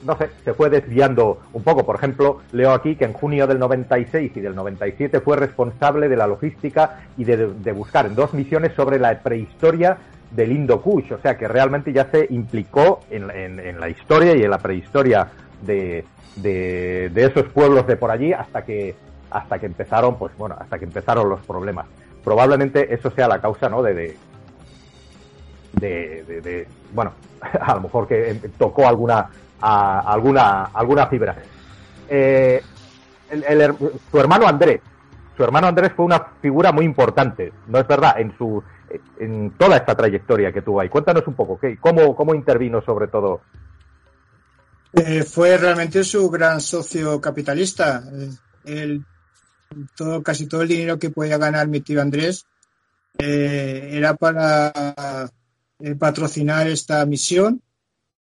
no sé, se fue desviando un poco. Por ejemplo, leo aquí que en junio del 96 y del 97 fue responsable de la logística y de, buscar en dos misiones sobre la prehistoria del Indo Kush, o sea que realmente ya se implicó en, en, la historia y en la prehistoria de, de, esos pueblos de por allí hasta que hasta que empezaron, pues bueno, hasta que empezaron los problemas. Probablemente eso sea la causa, ¿no? De, de, de, bueno, a lo mejor que tocó alguna alguna alguna fibra. Eh, el, su hermano Andrés, su hermano Andrés fue una figura muy importante, ¿no es verdad? En su en toda esta trayectoria que tuvo ahí. Cuéntanos un poco, ¿qué, cómo, ¿cómo intervino sobre todo? Eh, fue realmente su gran socio capitalista. Eh, todo, casi todo el dinero que podía ganar mi tío Andrés eh, era para patrocinar esta misión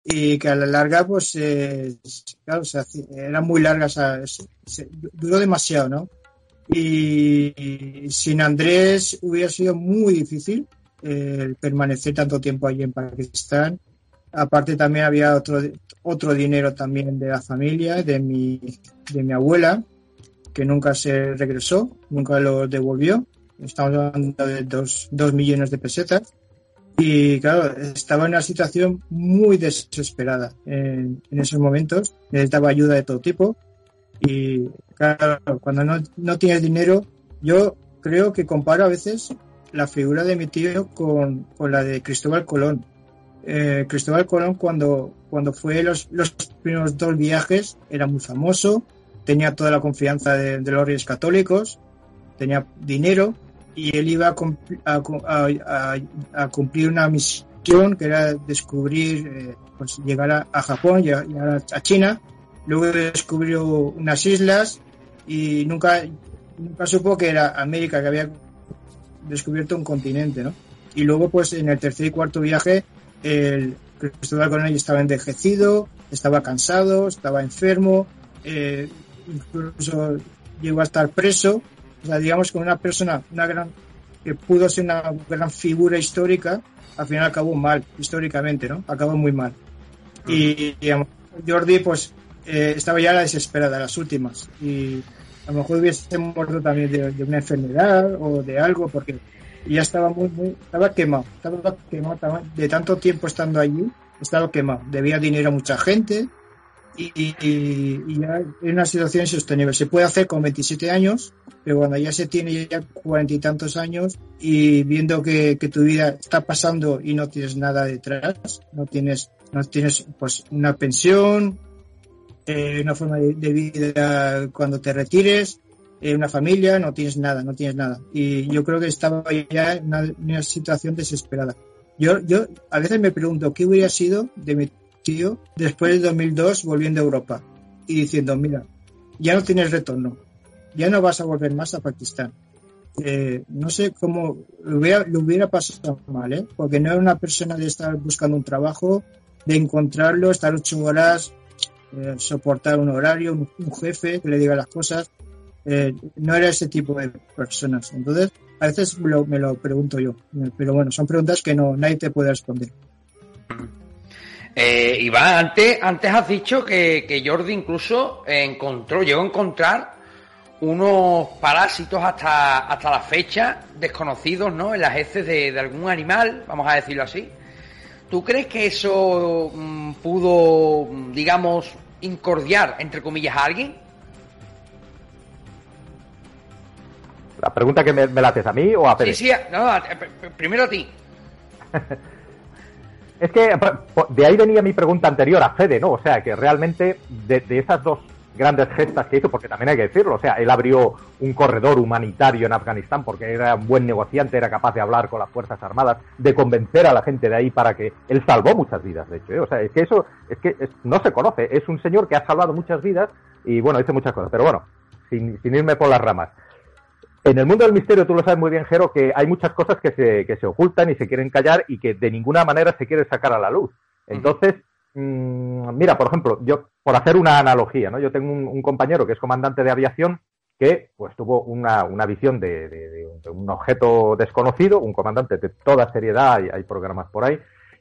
y que a la larga, pues, claro, eran muy largas, duró demasiado, ¿no? Y sin Andrés hubiera sido muy difícil eh, permanecer tanto tiempo allí en Pakistán. Aparte también había otro, otro dinero también de la familia, de mi, de mi abuela, que nunca se regresó, nunca lo devolvió. Estamos hablando de dos, dos millones de pesetas. Y claro, estaba en una situación muy desesperada en, esos momentos. Necesitaba ayuda de todo tipo. Y claro, cuando no, no tienes dinero, yo creo que comparo a veces la figura de mi tío con, con la de Cristóbal Colón. Eh, Cristóbal Colón cuando, cuando fue los, los primeros dos viajes era muy famoso, tenía toda la confianza de, los reyes católicos, tenía dinero y él iba a, cumplir una misión que era descubrir, eh, pues llegar a, Japón, llegar a China Luego descubrió unas islas y nunca, nunca supo que era América, que había descubierto un continente, ¿no? Y luego, pues en el tercer y cuarto viaje, el Cristóbal Colón estaba envejecido, estaba cansado, estaba enfermo, eh, incluso llegó a estar preso. O sea, digamos que una persona, una gran, que pudo ser una gran figura histórica, al final acabó mal, históricamente, ¿no? Acabó muy mal. Y, digamos, Jordi, pues eh, estaba ya la desesperada, las últimas. Y a lo mejor hubiese muerto también de, una enfermedad o de algo, porque ya estaba muy, muy, estaba quemado, estaba quemado, de tanto tiempo estando allí, estaba quemado. Debía dinero a mucha gente y, y, ya es una situación insostenible. Se puede hacer con 27 años, pero cuando ya se tiene ya cuarenta y tantos años y viendo que, que, tu vida está pasando y no tienes nada detrás, no tienes, no tienes pues una pensión, eh, una forma de, vida cuando te retires, eh, una familia, no tienes nada, no tienes nada. Y yo creo que estaba ya en una, situación desesperada. Yo, yo a veces me pregunto qué hubiera sido de mi después de 2002 volviendo a Europa y diciendo, mira, ya no tienes retorno, ya no vas a volver más a Pakistán. Eh, no sé cómo lo hubiera, lo pasado mal, ¿eh? porque no era una persona de estar buscando un trabajo, de encontrarlo, estar ocho horas eh, soportar un horario, un, jefe que le diga las cosas. Eh, no era ese tipo de personas. Entonces, a veces me lo, pregunto yo. Pero bueno, son preguntas que no nadie te puede responder. Eh, Iván, antes, antes has dicho que, Jordi incluso encontró, llegó a encontrar unos parásitos hasta, hasta la fecha desconocidos ¿no? en las heces de, de algún animal, vamos a decirlo así. ¿Tú crees que eso mm, pudo, digamos, incordiar, entre comillas, a alguien? La pregunta que me, la haces a mí o a Fede. Sí, sí, no, primero a ti. es que de ahí venía mi pregunta anterior a Fede, ¿no? O sea, que realmente de esas dos grandes gestas que hizo, porque también hay que decirlo, o sea, él abrió un corredor humanitario en Afganistán porque era un buen negociante, era capaz de hablar con las Fuerzas Armadas, de convencer a la gente de ahí para que él salvó muchas vidas, de hecho, ¿eh? o sea, es que eso es que no se conoce, es un señor que ha salvado muchas vidas y bueno, dice muchas cosas, pero bueno, sin, irme por las ramas. En el mundo del misterio, tú lo sabes muy bien, Jero, que hay muchas cosas que se, que se ocultan y se quieren callar y que de ninguna manera se quiere sacar a la luz. Entonces, Mm, mira, por ejemplo, yo, por hacer una analogía, ¿no? Yo tengo un, compañero que es comandante de aviación que pues tuvo una, visión de, un objeto desconocido, un comandante de toda seriedad, hay, hay, programas por ahí,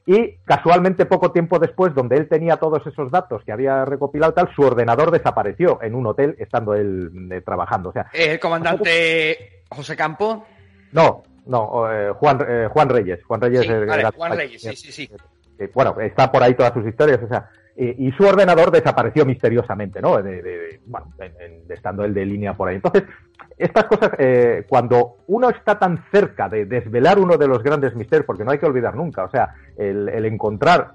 y casualmente poco tiempo después, donde él tenía todos esos datos que había recopilado tal, su ordenador desapareció en un hotel estando él eh, trabajando. O sea, ¿El comandante José Campo? No, No, eh, Juan, eh, Juan Reyes. Juan Reyes. Sí, vale, Juan Reyes, sí, sí, sí. bueno, está por ahí todas sus historias, o sea, y su ordenador desapareció misteriosamente, ¿no? De, bueno, estando el de línea por ahí. Entonces, estas cosas, eh, cuando uno está tan cerca de desvelar uno de los grandes misterios, porque no hay que olvidar nunca, o sea, el, el encontrar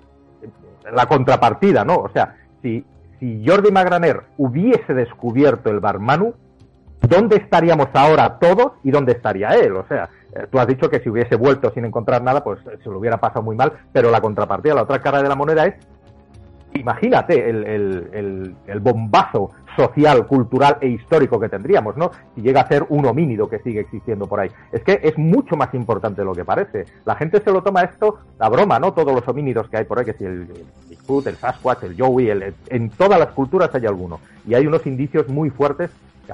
la contrapartida, ¿no? O sea, si, si Jordi Magraner hubiese descubierto el Barmanu, ¿dónde estaríamos ahora todos y dónde estaría él? O sea, eh, tú has dicho que si hubiese vuelto sin encontrar nada, pues se lo hubiera pasado muy mal, pero la contrapartida, la otra cara de la moneda es imagínate el, bombazo social, cultural e histórico que tendríamos, ¿no? Si llega a ser un homínido que sigue existiendo por ahí. Es que es mucho más importante de lo que parece. La gente se lo toma esto la broma, ¿no? Todos los homínidos que hay por ahí, que si el, Bigfoot, el Sasquatch, el Joey, en todas las culturas hay alguno. Y hay unos indicios muy fuertes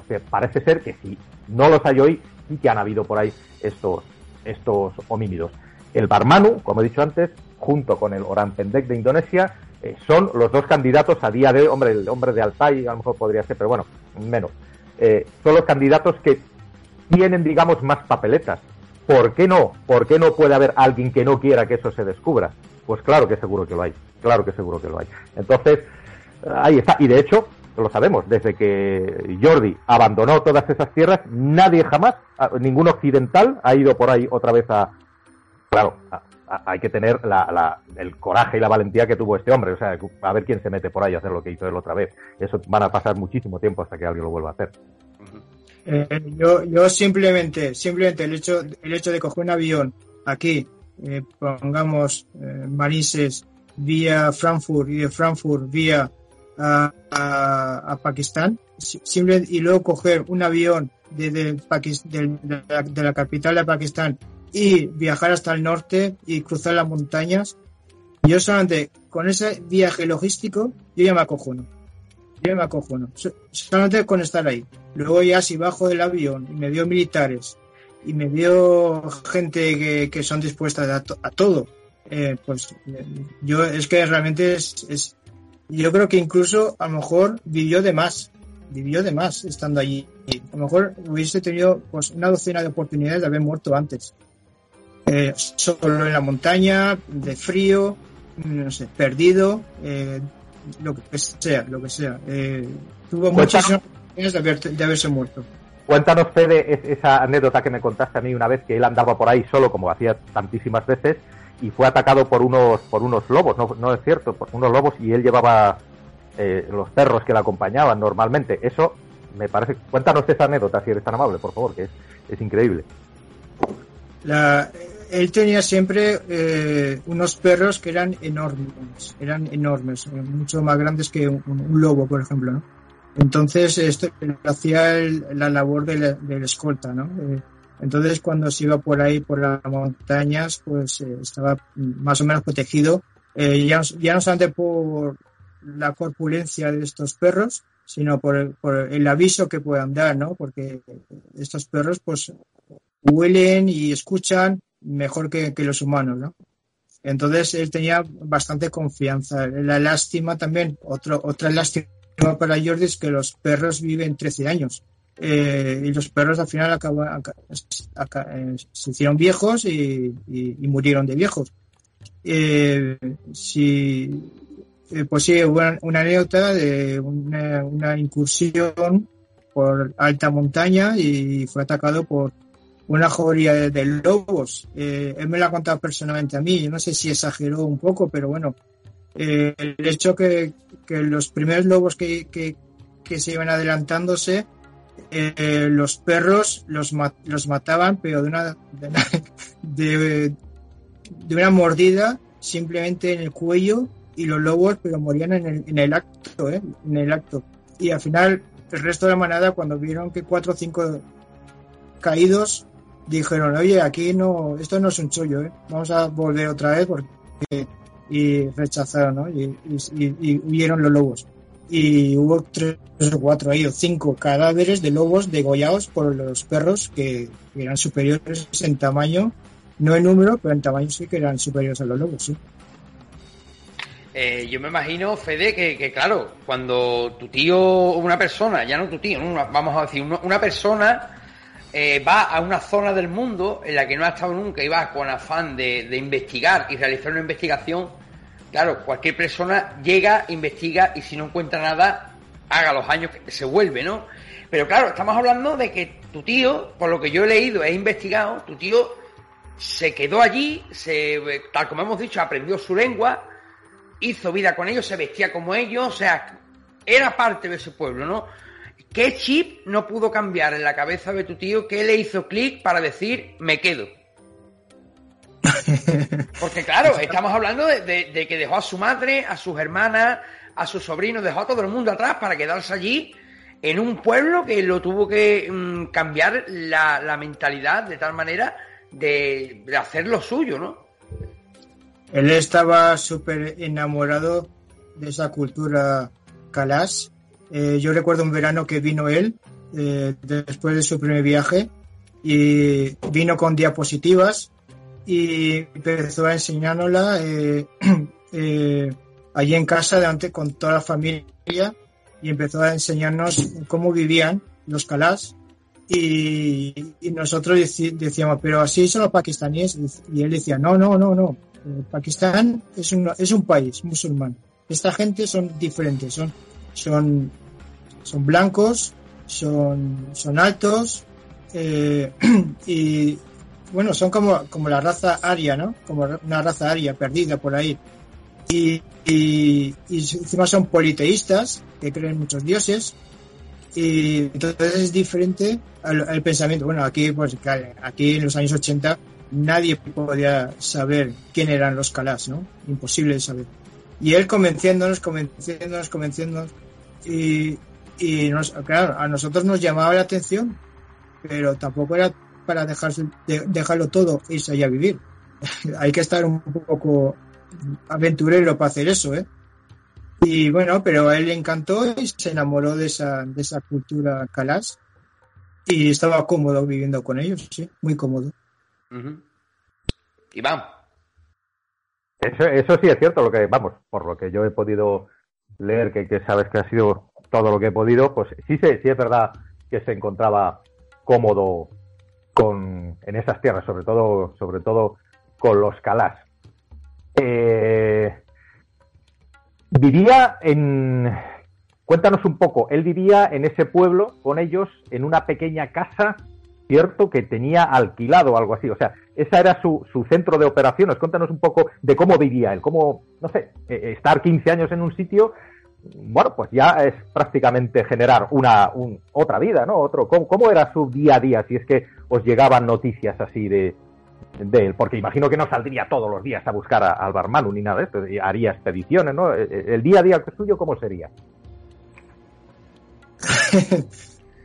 que parece ser que si no los hay hoy, sí que han habido por ahí estos, estos homínidos. El Barmanu, como he dicho antes, junto con el Pendek de Indonesia, eh, son los dos candidatos a día de, hombre, el hombre de Altai a lo mejor podría ser, pero bueno, menos. Eh, son los candidatos que tienen, digamos, más papeletas. ¿Por qué no? ¿Por qué no puede haber alguien que no quiera que eso se descubra? Pues claro que seguro que lo hay, claro que seguro que lo hay. Entonces, ahí está. Y de hecho, lo sabemos, desde que Jordi abandonó todas esas tierras, nadie jamás, ningún occidental ha ido por ahí otra vez a, claro, a, hay que tener el coraje y la valentía que tuvo este hombre. O sea, a ver quién se mete por ahí a hacer lo que hizo él otra vez. Eso van a pasar muchísimo tiempo hasta que alguien lo vuelva a hacer. Eh, yo, yo simplemente, simplemente el hecho, el hecho de coger un avión aquí, eh, pongamos eh, Manises vía Frankfurt y de Frankfurt vía a, a, Pakistán, y luego coger un avión desde de la capital de Pakistán y viajar hasta el norte y cruzar las montañas. Yo solamente con ese viaje logístico, yo ya me acojono. Yo ya me acojono. Solamente con estar ahí. Luego ya si bajo del avión y me veo militares y me veo gente que, son dispuestas a, todo, eh, pues yo es que realmente es, es, yo creo que incluso a lo mejor vivió de más, vivió de más estando allí. A lo mejor hubiese tenido pues una docena de oportunidades de haber muerto antes. Eh, solo en la montaña, de frío, no sé, perdido, eh, lo que sea, lo que sea. Eh, tuvo muchísimas oportunidades de, haberse muerto. Cuéntanos, Fede, esa anécdota que me contaste a mí una vez que él andaba por ahí solo, como hacía tantísimas veces, y fue atacado por unos por unos lobos, no, no es cierto, por unos lobos, y él llevaba los perros que le acompañaban normalmente. Eso me parece. Cuéntanos esa anécdota, si eres tan amable, por favor, que es, es increíble. La, él tenía siempre eh, unos perros que eran enormes, eran enormes, eh, mucho más grandes que un, lobo, por ejemplo, ¿no? Entonces, esto hacía la labor del de escolta, ¿no? Eh, entonces, cuando se iba por ahí, por las montañas, pues estaba más o menos protegido, ya, ya, no solamente por la corpulencia de estos perros, sino por, por el aviso que puedan dar, ¿no? Porque estos perros, pues, huelen y escuchan mejor que, los humanos, ¿no? Entonces él tenía bastante confianza. La lástima también, otro, otra lástima para Jordi es que los perros viven 13 años. Eh, y los perros al final acaban, eh, se hicieron viejos y, murieron de viejos. Eh, si, pues sí, una, una anécdota de una, una incursión por alta montaña y fue atacado por una jauría de, lobos. Eh, él me lo ha contado personalmente a mí. Yo no sé si exageró un poco, pero bueno, eh, el hecho que, que los primeros lobos que, que, se iban adelantándose, eh, los perros los, los mataban, pero de una, de, una mordida simplemente en el cuello y los lobos pero morían en el, en el acto, en el acto. Y al final el resto de la manada cuando vieron que cuatro o cinco caídos dijeron, oye, aquí no, esto no es un chollo, ¿eh? vamos a volver otra vez porque y rechazaron, ¿no? Y, huyeron los lobos. Y hubo tres o cuatro ahí, o cinco cadáveres de lobos degollados por los perros que, eran superiores en tamaño, no en número, pero en tamaño sí que eran superiores a los lobos, sí. Eh, yo me imagino, Fede, que, claro, cuando tu tío una persona, ya no tu tío, vamos a decir, una persona eh, va a una zona del mundo en la que no ha estado nunca y va con afán de, de investigar y realizar una investigación, claro, cualquier persona llega, investiga y si no encuentra nada, haga los años que se vuelve, ¿no? Pero claro, estamos hablando de que tu tío, por lo que yo he leído, he investigado, tu tío se quedó allí, se, tal como hemos dicho, aprendió su lengua, hizo vida con ellos, se vestía como ellos, o sea, era parte de ese pueblo, ¿no? ¿Qué chip no pudo cambiar en la cabeza de tu tío? ¿Qué le hizo clic para decir me quedo? Porque claro, estamos hablando de, que dejó a su madre, a sus hermanas, a sus sobrinos, dejó a todo el mundo atrás para quedarse allí en un pueblo que lo tuvo que mm, cambiar la, mentalidad de tal manera de, hacer lo suyo, ¿no? Él estaba súper enamorado de esa cultura calás. Eh, yo recuerdo un verano que vino él eh, después de su primer viaje y vino con diapositivas y empezó a enseñárnosla eh, allí en casa delante con toda la familia y empezó a enseñarnos cómo vivían los calás y, nosotros decíamos, pero así son los pakistaníes y él decía, no, no, no, no, Pakistán es un, es un país musulmán. Esta gente son diferentes, son, son, son blancos, son, son altos eh, y bueno, son como, como la raza aria, ¿no? Como una raza aria perdida por ahí. Y, y, encima son politeístas, que creen en muchos dioses, y entonces es diferente al, pensamiento. Bueno, aquí, pues, aquí en los años 80 nadie podía saber quién eran los Calás, ¿no? Imposible de saber. Y él convenciéndonos, convenciéndonos, convenciéndonos, y, y nos, claro, a nosotros nos llamaba la atención, pero tampoco era para dejarse, dejarlo todo e irse allá a vivir. Hay que estar un poco aventurero para hacer eso, ¿eh? Y bueno, pero a él le encantó y se enamoró de esa, de esa cultura calás y estaba cómodo viviendo con ellos, sí, muy cómodo. Y vamos. Eso, eso sí es cierto, lo que, vamos, por lo que yo he podido leer, que, sabes que ha sido todo lo que he podido, pues sí, sí, sí es verdad que se encontraba cómodo con, en esas tierras, sobre todo, sobre todo con los calás. Eh, vivía en... Cuéntanos un poco, él vivía en ese pueblo con ellos en una pequeña casa, ¿cierto? Que tenía alquilado algo así. O sea, esa era su, su, centro de operaciones. Cuéntanos un poco de cómo vivía él, cómo, no sé, eh, estar 15 años en un sitio, bueno, pues ya es prácticamente generar una otra vida, ¿no? Otro, ¿cómo, ¿cómo, era su día a día si es que os llegaban noticias así de, de él, porque imagino que no saldría todos los días a buscar al Barmanu ni nada de esto, haría expediciones, ¿no? E, e, el, día a día suyo, ¿cómo sería?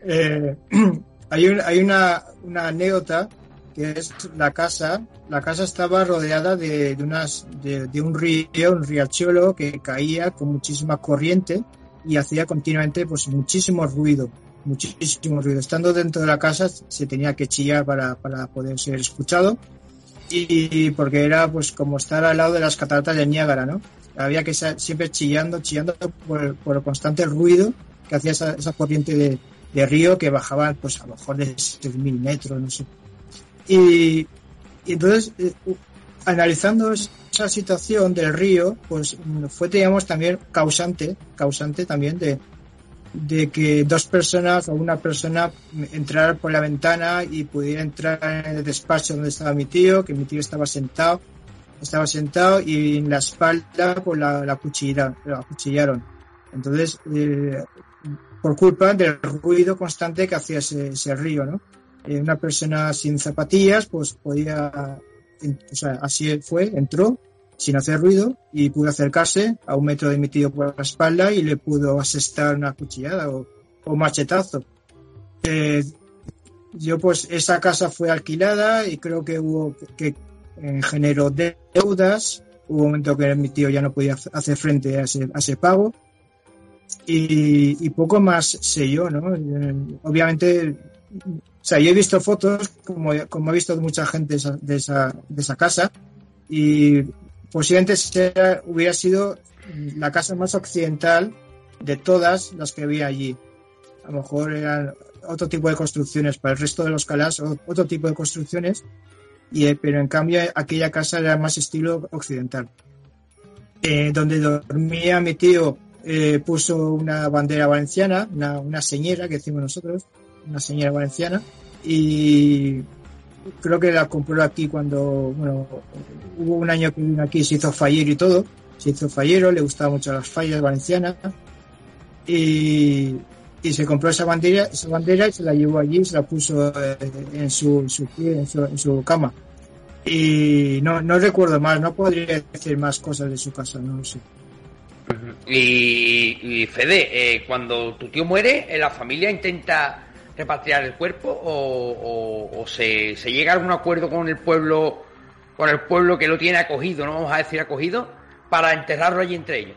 Eh, hay, una, anécdota que es la casa, la casa estaba rodeada de, un río, un riachuelo que caía con muchísima corriente y hacía continuamente pues muchísimo ruido muchísimo ruido. Estando dentro de la casa se tenía que chillar para, poder ser escuchado y porque era pues como estar al lado de las cataratas de Niágara, ¿no? Había que estar siempre chillando, chillando por, el constante ruido que hacía esa corriente de, de, río que bajaba pues a lo mejor de 6.000 metros, no sé. Y, y entonces, eh, analizando esa situación del río, pues fue, digamos, también causante, causante también de, de que dos personas o una persona entrara por la ventana y pudiera entrar en el despacho donde estaba mi tío, que mi tío estaba sentado, estaba sentado y en la espalda pues la, la, cuchillaron, la cuchillaron. Entonces, eh, por culpa del ruido constante que hacía ese, ese río, ¿no? Eh, una persona sin zapatillas, pues podía, o sea, así fue, entró sin hacer ruido y pudo acercarse a un metro de mi tío por la espalda y le pudo asestar una cuchillada o, o machetazo. Eh, yo pues esa casa fue alquilada y creo que hubo que en generó deudas, hubo un momento que mi tío ya no podía hacer frente a ese, a ese pago y, y, poco más sé yo, ¿no? Eh, obviamente, o sea, yo he visto fotos como, como he visto mucha gente de esa, de esa, de esa casa y posiblemente hubiera sido la casa más occidental de todas las que había allí. a lo mejor eran otro tipo de construcciones, para el resto de los calás otro tipo de construcciones, y, eh, pero en cambio aquella casa era más estilo occidental. Eh, donde dormía mi tío eh, puso una bandera valenciana, una, una señera que decimos nosotros, una señora valenciana, y creo que la compró aquí cuando, bueno, hubo un año que vino aquí, se hizo fallero y todo, se hizo fallero, le gustaban mucho las fallas valencianas, y, y se compró esa bandera, esa bandera y se la llevó allí, se la puso eh, en su, en su, cama. Y no, no recuerdo más, no podría decir más cosas de su casa, no lo sé. Y, Fede, eh, cuando tu tío muere, ¿la familia intenta repatriar el cuerpo o, se, se, llega a algún acuerdo con el pueblo, con el pueblo que lo tiene acogido, no vamos a decir acogido, para enterrarlo allí entre ellos?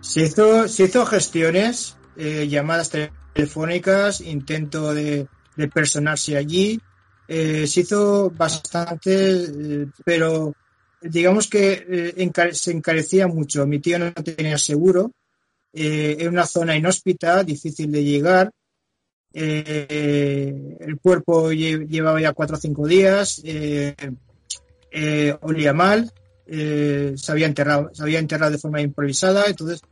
Se hizo, se hizo gestiones eh, llamadas telefónicas, intento de, personarse allí. Eh, se hizo bastante, eh, pero digamos que se encarecía mucho. Mi tío no tenía seguro. en una zona inhóspita, difícil de llegar. el cuerpo llevaba ya cuatro o cinco días. olía mal. se, había enterrado, se había enterrado de forma improvisada. Entonces,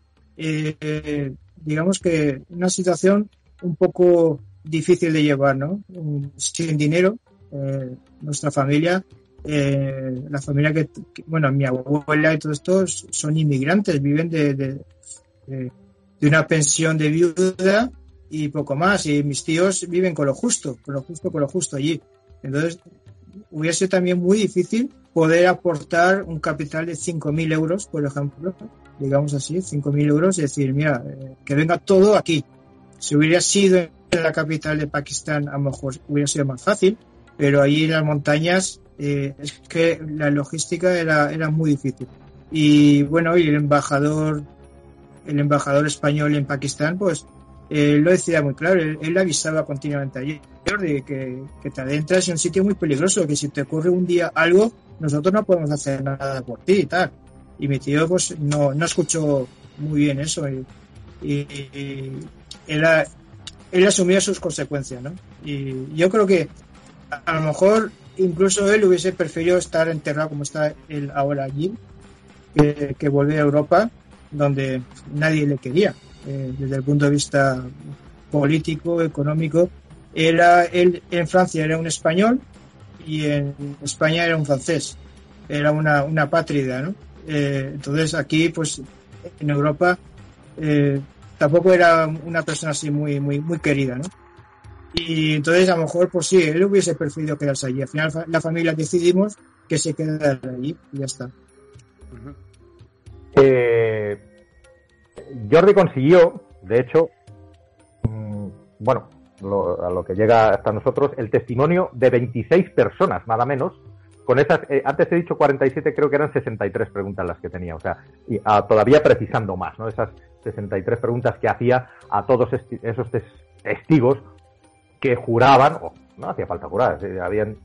digamos que una situación un poco difícil de llevar, ¿no? Sin dinero, eh, nuestra familia, eh, la familia que, bueno, mi abuela y todos estos son inmigrantes, viven de, de, de, una pensión de viuda y poco más, y mis tíos viven con lo justo, con lo justo, con lo justo allí. Entonces, hubiera sido también muy difícil poder aportar un capital de 5.000 euros, por ejemplo, digamos así, 5.000 euros, y decir, mira, eh, que venga todo aquí. Si hubiera sido en la capital de Pakistán, a lo mejor hubiera sido más fácil, pero ahí en las montañas eh, es que la logística era, era muy difícil. Y bueno, y el embajador, el embajador español en Pakistán, pues él lo decía muy claro, él, él avisaba continuamente allí de que, que, te adentras en un sitio muy peligroso, que si te ocurre un día algo, nosotros no podemos hacer nada por ti y tal y mi tío pues no, no escuchó muy bien eso y, él, él, asumía sus consecuencias, ¿no? Y yo creo que a, lo mejor incluso él hubiese preferido estar enterrado como está él ahora allí, que, que volver a Europa, donde nadie le quería, eh, desde el punto de vista político, económico. Era, él en Francia era un español y en España era un francés. Era una, una pátrida, ¿no? Eh, entonces aquí, pues en Europa, eh, tampoco era una persona así muy, muy, muy querida, ¿no? Y entonces a lo mejor, pues sí, él hubiese preferido quedarse allí. Al final la familia decidimos que se quedara allí y ya está. Eh, Jordi consiguió, de hecho, mm, bueno, a lo que llega hasta nosotros, el testimonio de 26 personas, nada menos, con esas, eh, antes he dicho 47, creo que eran 63 preguntas las que tenía, o sea, y ah, todavía precisando más, ¿no? Esas 63 preguntas que hacía a todos esos testigos que juraban, o no hacía falta jurar, habían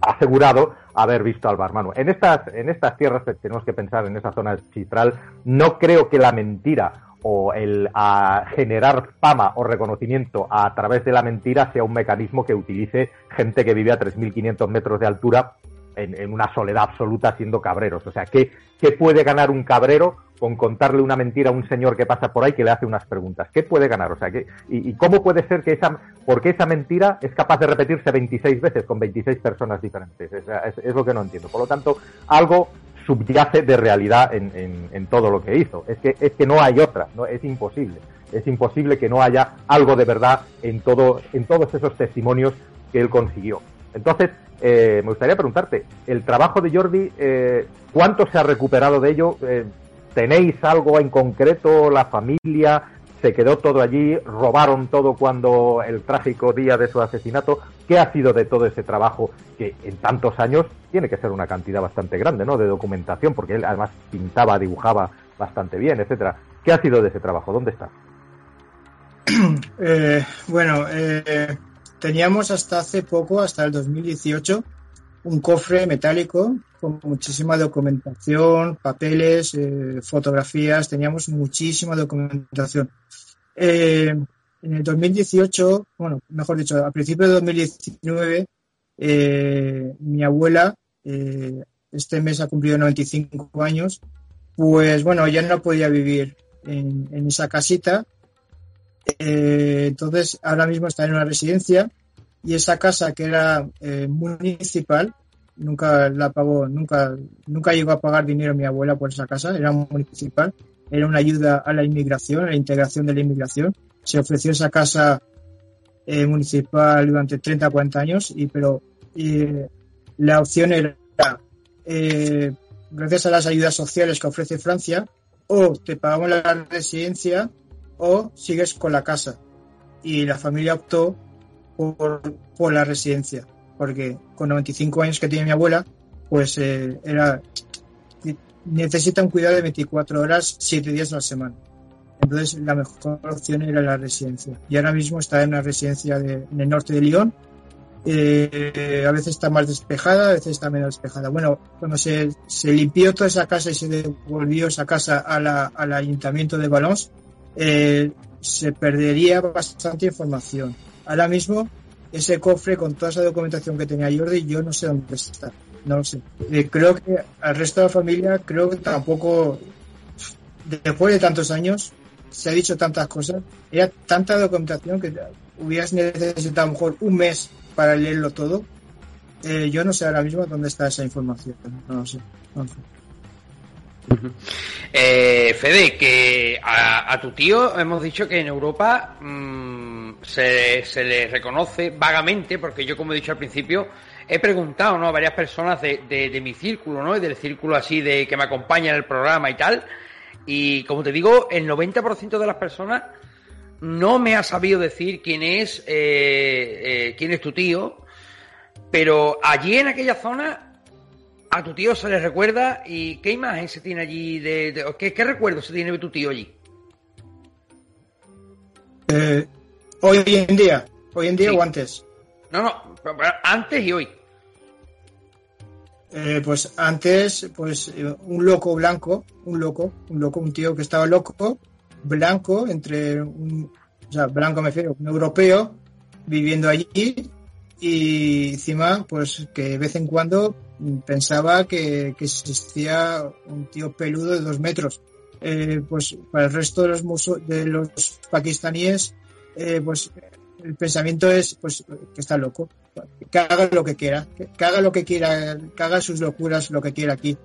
asegurado haber visto al barmano. En estas, en estas tierras tenemos que pensar en esa zona chitral, no creo que la mentira o el a generar fama o reconocimiento a través de la mentira sea un mecanismo que utilice gente que vive a 3.500 metros de altura en, una soledad absoluta siendo cabreros. O sea, ¿qué, ¿qué puede ganar un cabrero con contarle una mentira a un señor que pasa por ahí que le hace unas preguntas? ¿Qué puede ganar? O sea, ¿qué, y, cómo puede ser que esa, porque esa mentira es capaz de repetirse 26 veces con 26 personas diferentes? Es, es, lo que no entiendo. Por lo tanto, algo subyace de realidad en, en, todo lo que hizo. Es que, es que no hay otra, ¿no? es imposible. Es imposible que no haya algo de verdad en, todo, en todos esos testimonios que él consiguió. Entonces, eh, me gustaría preguntarte, el trabajo de Jordi, eh, ¿cuánto se ha recuperado de ello? Eh, ¿Tenéis algo en concreto? ¿La familia? ¿Se quedó todo allí? ¿Robaron todo cuando el trágico día de su asesinato? ¿Qué ha sido de todo ese trabajo que en tantos años tiene que ser una cantidad bastante grande, ¿no? De documentación, porque él además pintaba, dibujaba bastante bien, etcétera. ¿Qué ha sido de ese trabajo? ¿Dónde está? bueno, teníamos hasta hace poco, hasta el 2018, un cofre metálico con muchísima documentación, papeles, eh, fotografías, teníamos muchísima documentación. Eh, en el 2018, bueno, mejor dicho, a principios de 2019, eh, mi abuela, este mes ha cumplido 95 años, pues bueno, ya no podía vivir en, en esa casita. Entonces, ahora mismo está en una residencia y esa casa que era municipal, nunca la pagó, nunca, nunca llegó a pagar dinero mi abuela por esa casa, era municipal, era una ayuda a la inmigración, a la integración de la inmigración. Se ofreció esa casa eh, municipal durante 30 40 años, y, pero la opción era, eh, gracias a las ayudas sociales que ofrece Francia, o te pagamos la residencia o sigues con la casa. Y la familia optó por, por la residencia, porque con 95 años que tiene mi abuela, pues eh, era necesita un cuidado de 24 horas, 7 días a la semana. Entonces la mejor opción era la residencia. Y ahora mismo está en una residencia de, en el norte de Lyon. Eh, a veces está más despejada, a veces está menos despejada. Bueno, cuando se, se limpió toda esa casa y se devolvió esa casa a la, al ayuntamiento de Valence, eh, se perdería bastante información. Ahora mismo, ese cofre con toda esa documentación que tenía Jordi, yo no sé dónde está. No lo sé. Eh, creo que al resto de la familia, creo que tampoco, después de tantos años, se ha dicho tantas cosas, era tanta documentación que hubieras necesitado a lo mejor un mes para leerlo todo. Eh, yo no sé ahora mismo dónde está esa información. No lo sé. No lo sé. Eh, Fede, que a, tu tío hemos dicho que en Europa mmm, se, se, le reconoce vagamente, porque yo, como he dicho al principio, he preguntado ¿no? a varias personas de, de, de mi círculo, ¿no? Y del círculo así de que me acompaña en el programa y tal. Y como te digo, el 90% de las personas no me ha sabido decir quién es, eh, eh, quién es tu tío, pero allí en aquella zona a tu tío se le recuerda y qué imagen se tiene allí de, de ¿qué, qué, recuerdo se tiene de tu tío allí eh, hoy en día hoy en día sí. o antes. No no antes y hoy. Eh, pues antes pues un loco blanco un loco un loco un tío que estaba loco blanco entre un o sea blanco me refiero un europeo viviendo allí y encima pues que de vez en cuando pensaba que, que, existía un tío peludo de dos metros. Eh, pues para el resto de los, muso, de los pakistaníes, eh, pues el pensamiento es pues que está loco, que haga lo que quiera, que haga lo que quiera, que haga sus locuras lo que quiera aquí.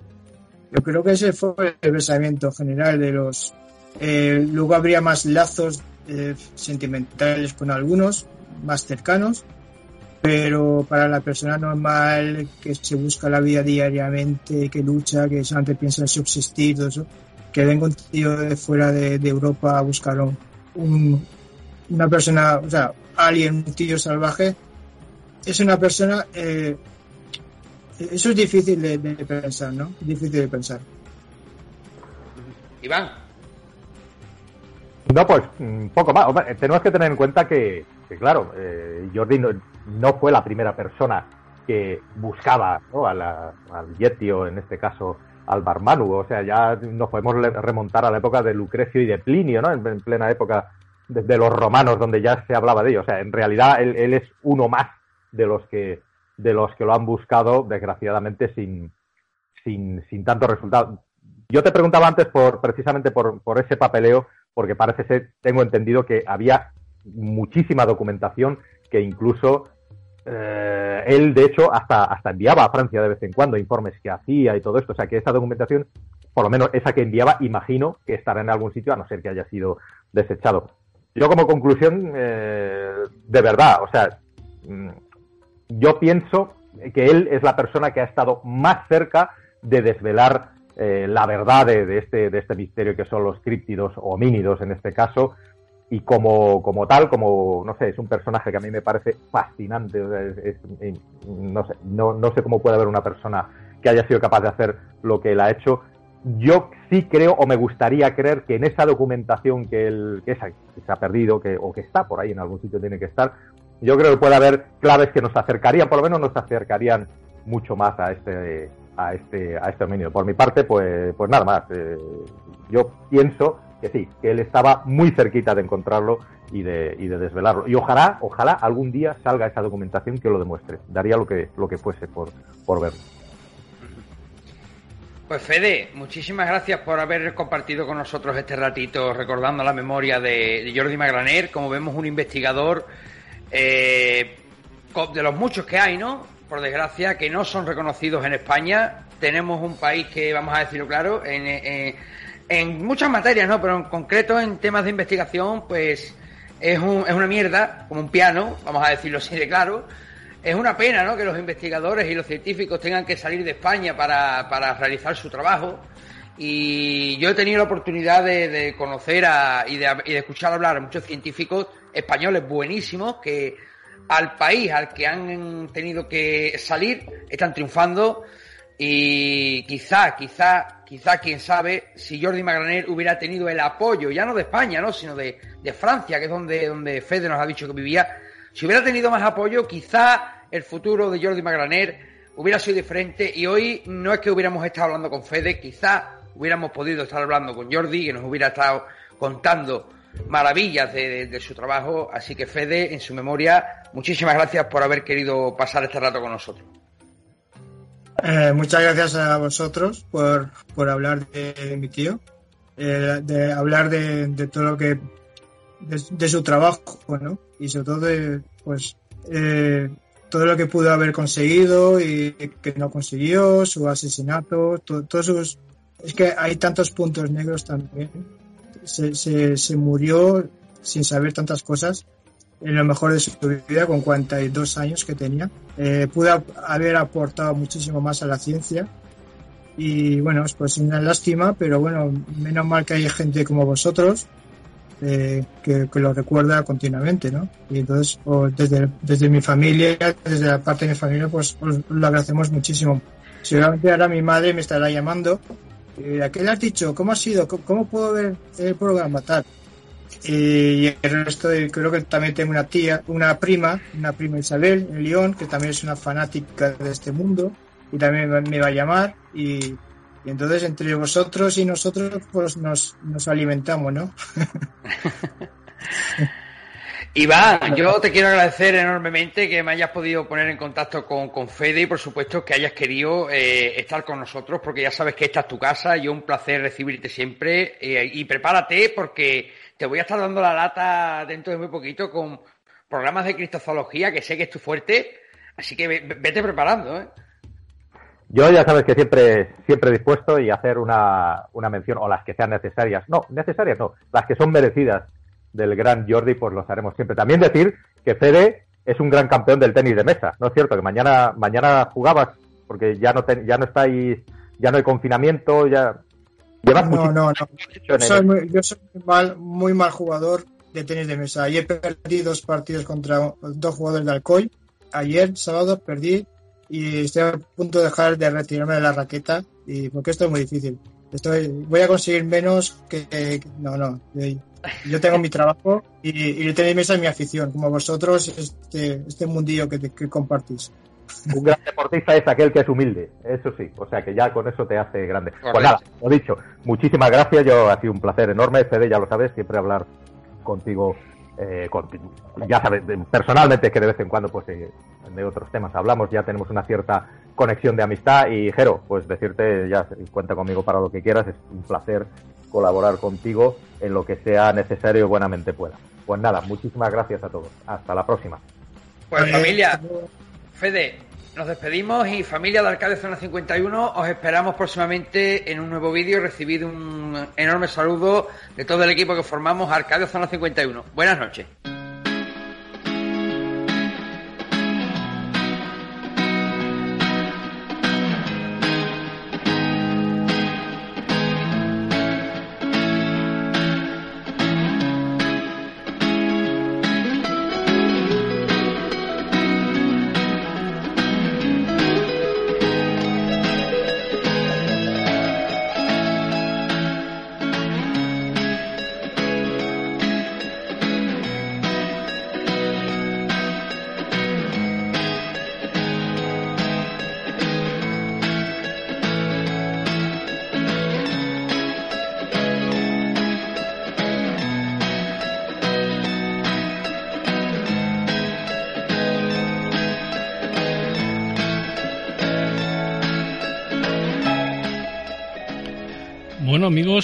Yo creo que ese fue el pensamiento general de los. Eh, luego habría más lazos sentimentales con algunos, más cercanos, pero para la persona normal que se busca la vida diariamente, que lucha, que solamente piensa en subsistir, todo eso, que venga un tío de fuera de, de Europa a buscar un, un, una persona, o sea, alguien, un tío salvaje, es una persona, eh, eso es difícil de, de, pensar, ¿no? Difícil de pensar. Iván. No, pues poco más. Tenemos que tener en cuenta que, que claro, eh, Jordi no, no, fue la primera persona que buscaba a la, al Yeti o en este caso al Barmanu. O sea, ya nos podemos remontar a la época de Lucrecio y de Plinio, ¿no? En, en plena época de, los romanos, donde ya se hablaba de ello. O sea, en realidad él, él, es uno más de los que de los que lo han buscado, desgraciadamente, sin, sin, sin tanto resultado. Yo te preguntaba antes por precisamente por, por ese papeleo, porque parece ser, tengo entendido que había muchísima documentación que incluso eh, él, de hecho, hasta, hasta enviaba a Francia de vez en cuando informes que hacía y todo esto. O sea, que esa documentación, por lo menos esa que enviaba, imagino que estará en algún sitio, a no ser que haya sido desechado. Yo como conclusión, eh, de verdad, o sea, mm, yo pienso que él es la persona que ha estado más cerca de desvelar eh, la verdad de, este, de este misterio que son los críptidos o homínidos en este caso, y como, como tal, como, no sé, es un personaje que a mí me parece fascinante, no, sé, no, no sé cómo puede haber una persona que haya sido capaz de hacer lo que él ha hecho. Yo sí creo o me gustaría creer que en esa documentación que él que, esa, que se ha perdido que, o que está por ahí en algún sitio tiene que estar, yo creo que puede haber claves que nos acercarían, por lo menos nos acercarían mucho más a este a este a este dominio. Por mi parte, pues pues nada más. Eh, yo pienso que sí, que él estaba muy cerquita de encontrarlo y de, y de desvelarlo. Y ojalá, ojalá algún día salga esa documentación que lo demuestre. Daría lo que, lo que fuese por, por verlo. Pues Fede, muchísimas gracias por haber compartido con nosotros este ratito recordando la memoria de, Jordi Magraner. Como vemos, un investigador eh, de los muchos que hay, ¿no? Por desgracia, que no son reconocidos en España. Tenemos un país que, vamos a decirlo claro, en, en muchas materias, ¿no? Pero en concreto en temas de investigación, pues es, un, es una mierda, como un piano, vamos a decirlo así de claro es una pena ¿no? que los investigadores y los científicos tengan que salir de España para, realizar su trabajo. Y yo he tenido la oportunidad de, conocer y, de, y, de, escuchar hablar a muchos científicos españoles buenísimos que al país al que han tenido que salir están triunfando. Y quizá, quizá, quizá, quién sabe, si Jordi Magraner hubiera tenido el apoyo, ya no de España, ¿no? sino de, de Francia, que es donde, donde Fede nos ha dicho que vivía, si hubiera tenido más apoyo, quizá el futuro de Jordi Magraner hubiera sido diferente y hoy no es que hubiéramos estado hablando con Fede, quizá hubiéramos podido estar hablando con Jordi, que nos hubiera estado contando maravillas de, su trabajo. Así que Fede, en su memoria, muchísimas gracias por haber querido pasar este rato con nosotros. Eh, muchas gracias a vosotros por, por hablar de, mi tío, eh, de hablar de, todo lo que de, su trabajo, bueno, y sobre todo de, pues, eh, todo lo que pudo haber conseguido y que no consiguió, su asesinato, todos sus... Es que hay tantos puntos negros también. Se, se, murió sin saber tantas cosas en lo mejor de su vida, con 42 años que tenía. Eh, pudo haber aportado muchísimo más a la ciencia. Y bueno, pues una lástima, pero bueno, menos mal que hay gente como vosotros eh, que, lo recuerda continuamente, ¿no? Y entonces, desde, desde mi familia, desde la parte de mi familia, pues lo agradecemos muchísimo. Seguramente ahora mi madre me estará llamando. ¿A qué le has dicho? ¿Cómo ha sido? ¿Cómo, puedo ver el programa? Tal. Y el resto, creo que también tengo una tía, una prima, una prima Isabel en León, que también es una fanática de este mundo y también me va a llamar y y entonces entre vosotros y nosotros pues nos, nos alimentamos, ¿no? Iván, yo te quiero agradecer enormemente que me hayas podido poner en contacto con, con Fede y por supuesto que hayas querido eh, estar con nosotros porque ya sabes que esta es tu casa y un placer recibirte siempre eh, y prepárate porque te voy a estar dando la lata dentro de muy poquito con programas de cristozoología que sé que es tu fuerte, así que vete preparando, ¿eh? Yo ya sabes que siempre, siempre dispuesto y hacer una, una mención, o las que sean necesarias, no, necesarias no, las que son merecidas del gran Jordi, pues los haremos siempre. También decir que Fede es un gran campeón del tenis de mesa, ¿no es cierto? Que mañana, mañana jugabas, porque ya no, ya no estáis, ya no hay confinamiento, ya... Llevas no, no, no. Yo soy, muy, yo soy mal, muy mal jugador de tenis de mesa. Ayer perdí dos partidos contra dos jugadores de Alcoy. Ayer, sábado, perdí y estoy a punto de dejar de retirarme de la raqueta y porque esto es muy difícil. Estoy, voy a conseguir menos que, no, no. Yo tengo mi trabajo y, y tenéis mesa mi afición, como vosotros, este, este mundillo que, que compartís. Un gran deportista es aquel que es humilde, eso sí, o sea que ya con eso te hace grande. Pues nada, lo dicho, muchísimas gracias, yo ha sido un placer enorme, Fede, ya lo sabes, siempre hablar contigo eh, ya sabes, personalmente que de vez en cuando pues eh, de otros temas hablamos, ya tenemos una cierta conexión de amistad y Jero, pues decirte, ya cuenta conmigo para lo que quieras, es un placer colaborar contigo en lo que sea necesario y buenamente pueda. Pues nada, muchísimas gracias a todos. Hasta la próxima. Pues familia, Fede, nos despedimos y familia de Arcadia Zona 51, os esperamos próximamente en un nuevo vídeo. Recibid un enorme saludo de todo el equipo que formamos Arcadia Zona 51. Buenas noches.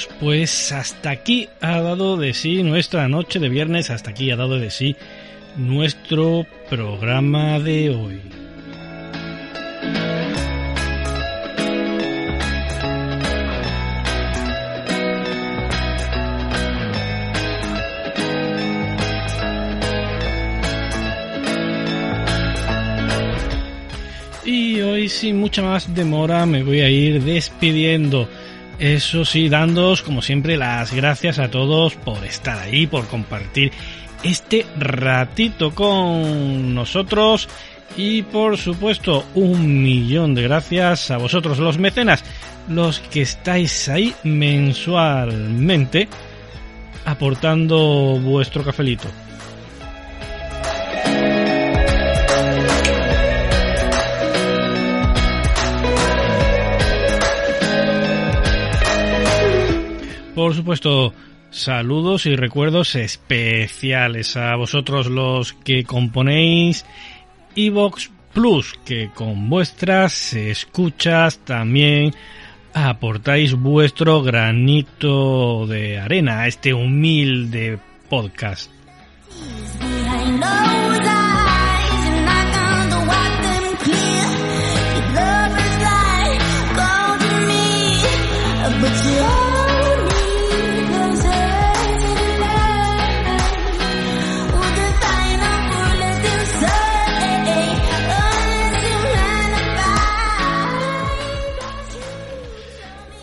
Pues hasta aquí ha dado de sí nuestra noche de viernes, hasta aquí ha dado de sí nuestro programa de hoy. Y hoy sin mucha más demora me voy a ir despidiendo. Eso sí, dándoos como siempre las gracias a todos por estar ahí, por compartir este ratito con nosotros y por supuesto un millón de gracias a vosotros los mecenas, los que estáis ahí mensualmente aportando vuestro cafelito. Por supuesto, saludos y recuerdos especiales a vosotros los que componéis Evox Plus, que con vuestras escuchas también aportáis vuestro granito de arena a este humilde podcast.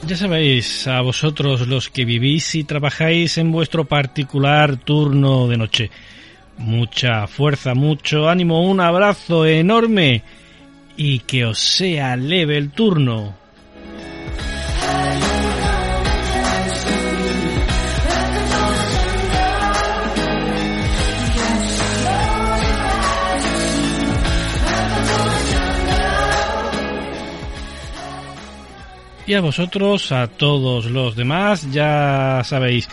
Ya sabéis, a vosotros los que vivís y trabajáis en vuestro particular turno de noche. Mucha fuerza, mucho ánimo, un abrazo enorme y que os sea leve el turno. Y a vosotros, a todos los demás, ya sabéis,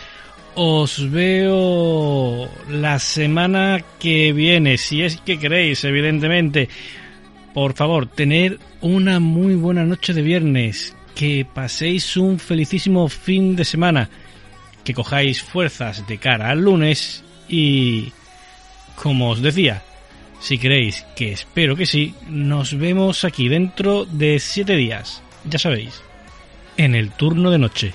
os veo la semana que viene, si es que queréis, evidentemente. Por favor, tener una muy buena noche de viernes, que paséis un felicísimo fin de semana, que cojáis fuerzas de cara al lunes y, como os decía, si queréis, que espero que sí, nos vemos aquí dentro de siete días, ya sabéis en el turno de noche.